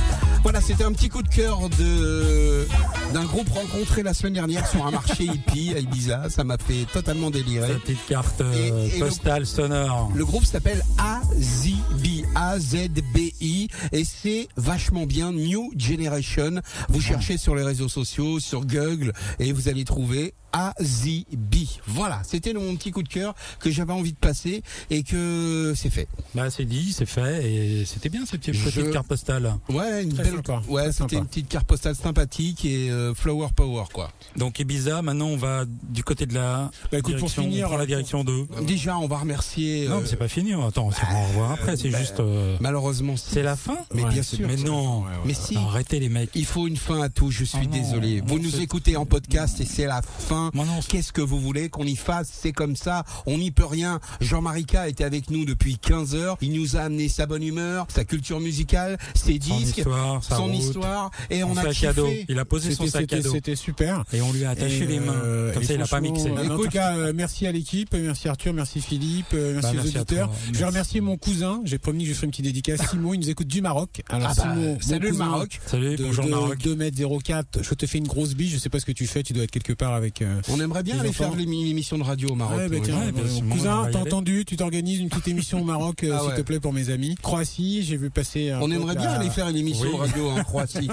Voilà, c'était un petit coup de cœur de d'un groupe rencontré la semaine dernière sur un marché hippie à Ibiza. Ça m'a fait totalement délirer. Petite carte euh, Et- et le- postale sonore. Le groupe s'appelle AZB, A-Z-B-I, et c'est vachement bien, New Generation. Vous cherchez sur les réseaux sociaux, sur Google, et vous allez trouver AZB. Voilà, c'était mon petit coup de cœur que j'avais envie de passer, et que c'est fait. Bah, c'est dit, c'est fait, et c'était bien cette petite Je- carte postale. Ouais, une Très belle, sympa, ouais, c'était une petite carte postale sympathique et euh, flower power quoi. Donc Ibiza, maintenant on va du côté de la Bah, écoute, pour finir, la direction 2. Déjà, on va remercier. Non, euh, mais c'est pas fini, attends, c'est- on va revoir après, c'est bah, juste... euh, Malheureusement. C'est la fin Mais bien sûr. Mais non, Mais si. Non, arrêtez les mecs. Il faut une fin à tout, je suis non. désolé. Vous Non, nous écoutez en podcast et c'est la fin. Non, Qu'est-ce que vous voulez qu'on y fasse? C'est comme ça, on n'y peut rien. Jean Marica était avec nous depuis 15 heures. Il nous a amené sa bonne humeur, sa culture musicale, ses son disques, histoire, sa son route, histoire. Et son on a sac kiffé. Il a posé son sac à c'était dos. c'était super. Et on lui a attaché Et, les mains. euh, Comme et ça, il a pas mixé. en tout cas, euh, merci à l'équipe, merci Arthur, merci Philippe, euh, merci Bah, aux merci auditeurs. toi. Je vais Merci. remercier mon cousin. J'ai promis que je ferai une petite dédicace. Simon, il nous écoute du Maroc. Alors Ah bah, Simon, mon salut le Maroc. Salut, De, bonjour de- Maroc. 2 mètres 04 Je te fais une grosse bille. Je sais pas ce que tu fais. Tu dois être quelque part avec. euh, On aimerait bien aller enfants. faire l'émi- l'émission de radio au Maroc. Ouais, bah, tiens, mon cousin, t'as entendu Tu t'organises une petite émission au Maroc, Ah s'il ouais. te plaît, pour mes amis. Croatie, j'ai vu passer. un On aimerait bien aller faire une émission Oui. radio en Croatie.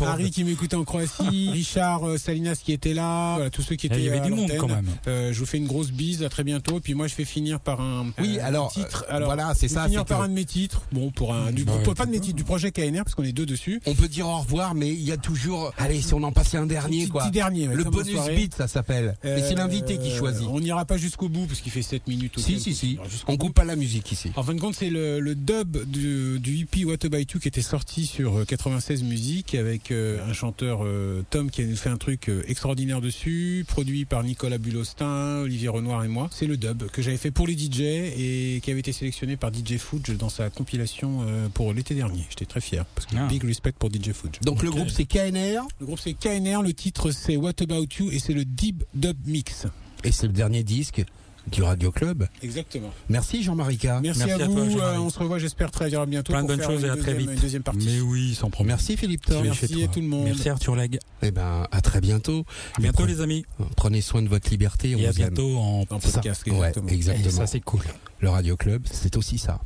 Harry qui m'écoutait en Croatie, Richard euh, Salinas qui était là, voilà, tous ceux qui Eh, étaient Il y avait du monde quand même. Euh, je vous fais une grosse bise, à très bientôt. Puis moi, je vais finir par un, Oui, alors, titre. euh, voilà, c'est je vais ça, Finir par un de mes titres. Bon, pour un du Ouais, pas de mes titres, du projet KNR parce qu'on est deux dessus. On peut dire au revoir, mais il y a toujours. Allez, si on en passait un dernier, Petit- quoi. petit dernier, Le bonus beat, ça s'appelle. Et c'est Euh, l'invité qui choisit. On n'ira pas jusqu'au bout parce qu'il fait 7 minutes. au Si, si, si. on coupe pas la musique ici. De compte, c'est le, le dub du, du hippie What About You qui était sorti sur euh, 96 musiques avec euh, un chanteur euh, Tom qui a fait un truc euh, extraordinaire dessus, produit par Nicolas Bulostin, Olivier Renoir et moi. C'est le dub que j'avais fait pour les DJ et qui avait été sélectionné par DJ Fudge dans sa compilation euh, pour l'été dernier. J'étais très fier parce que Ah. big respect pour DJ Fudge. Donc le groupe c'est KNR Le groupe c'est KNR, le titre c'est What About You et c'est le Deep Dub Mix. et c'est le dernier disque du Radio Club. Exactement. Merci Jean-Marie K. Merci, Merci à, à vous. toi, euh, on se revoit, j'espère très bientôt. Plein de bonnes choses et à très vite. Une deuxième partie. Mais oui, sans problème. Merci Philippe Thor. Merci à tout le monde. Merci Arthur Leg. Eh ben, à très bientôt. À bientôt Prenez- les amis. Prenez soin de votre liberté. on Et à aime. bientôt en Ça, podcast, ouais, exactement. exactement. Et ça c'est cool. Le Radio Club, c'est aussi ça.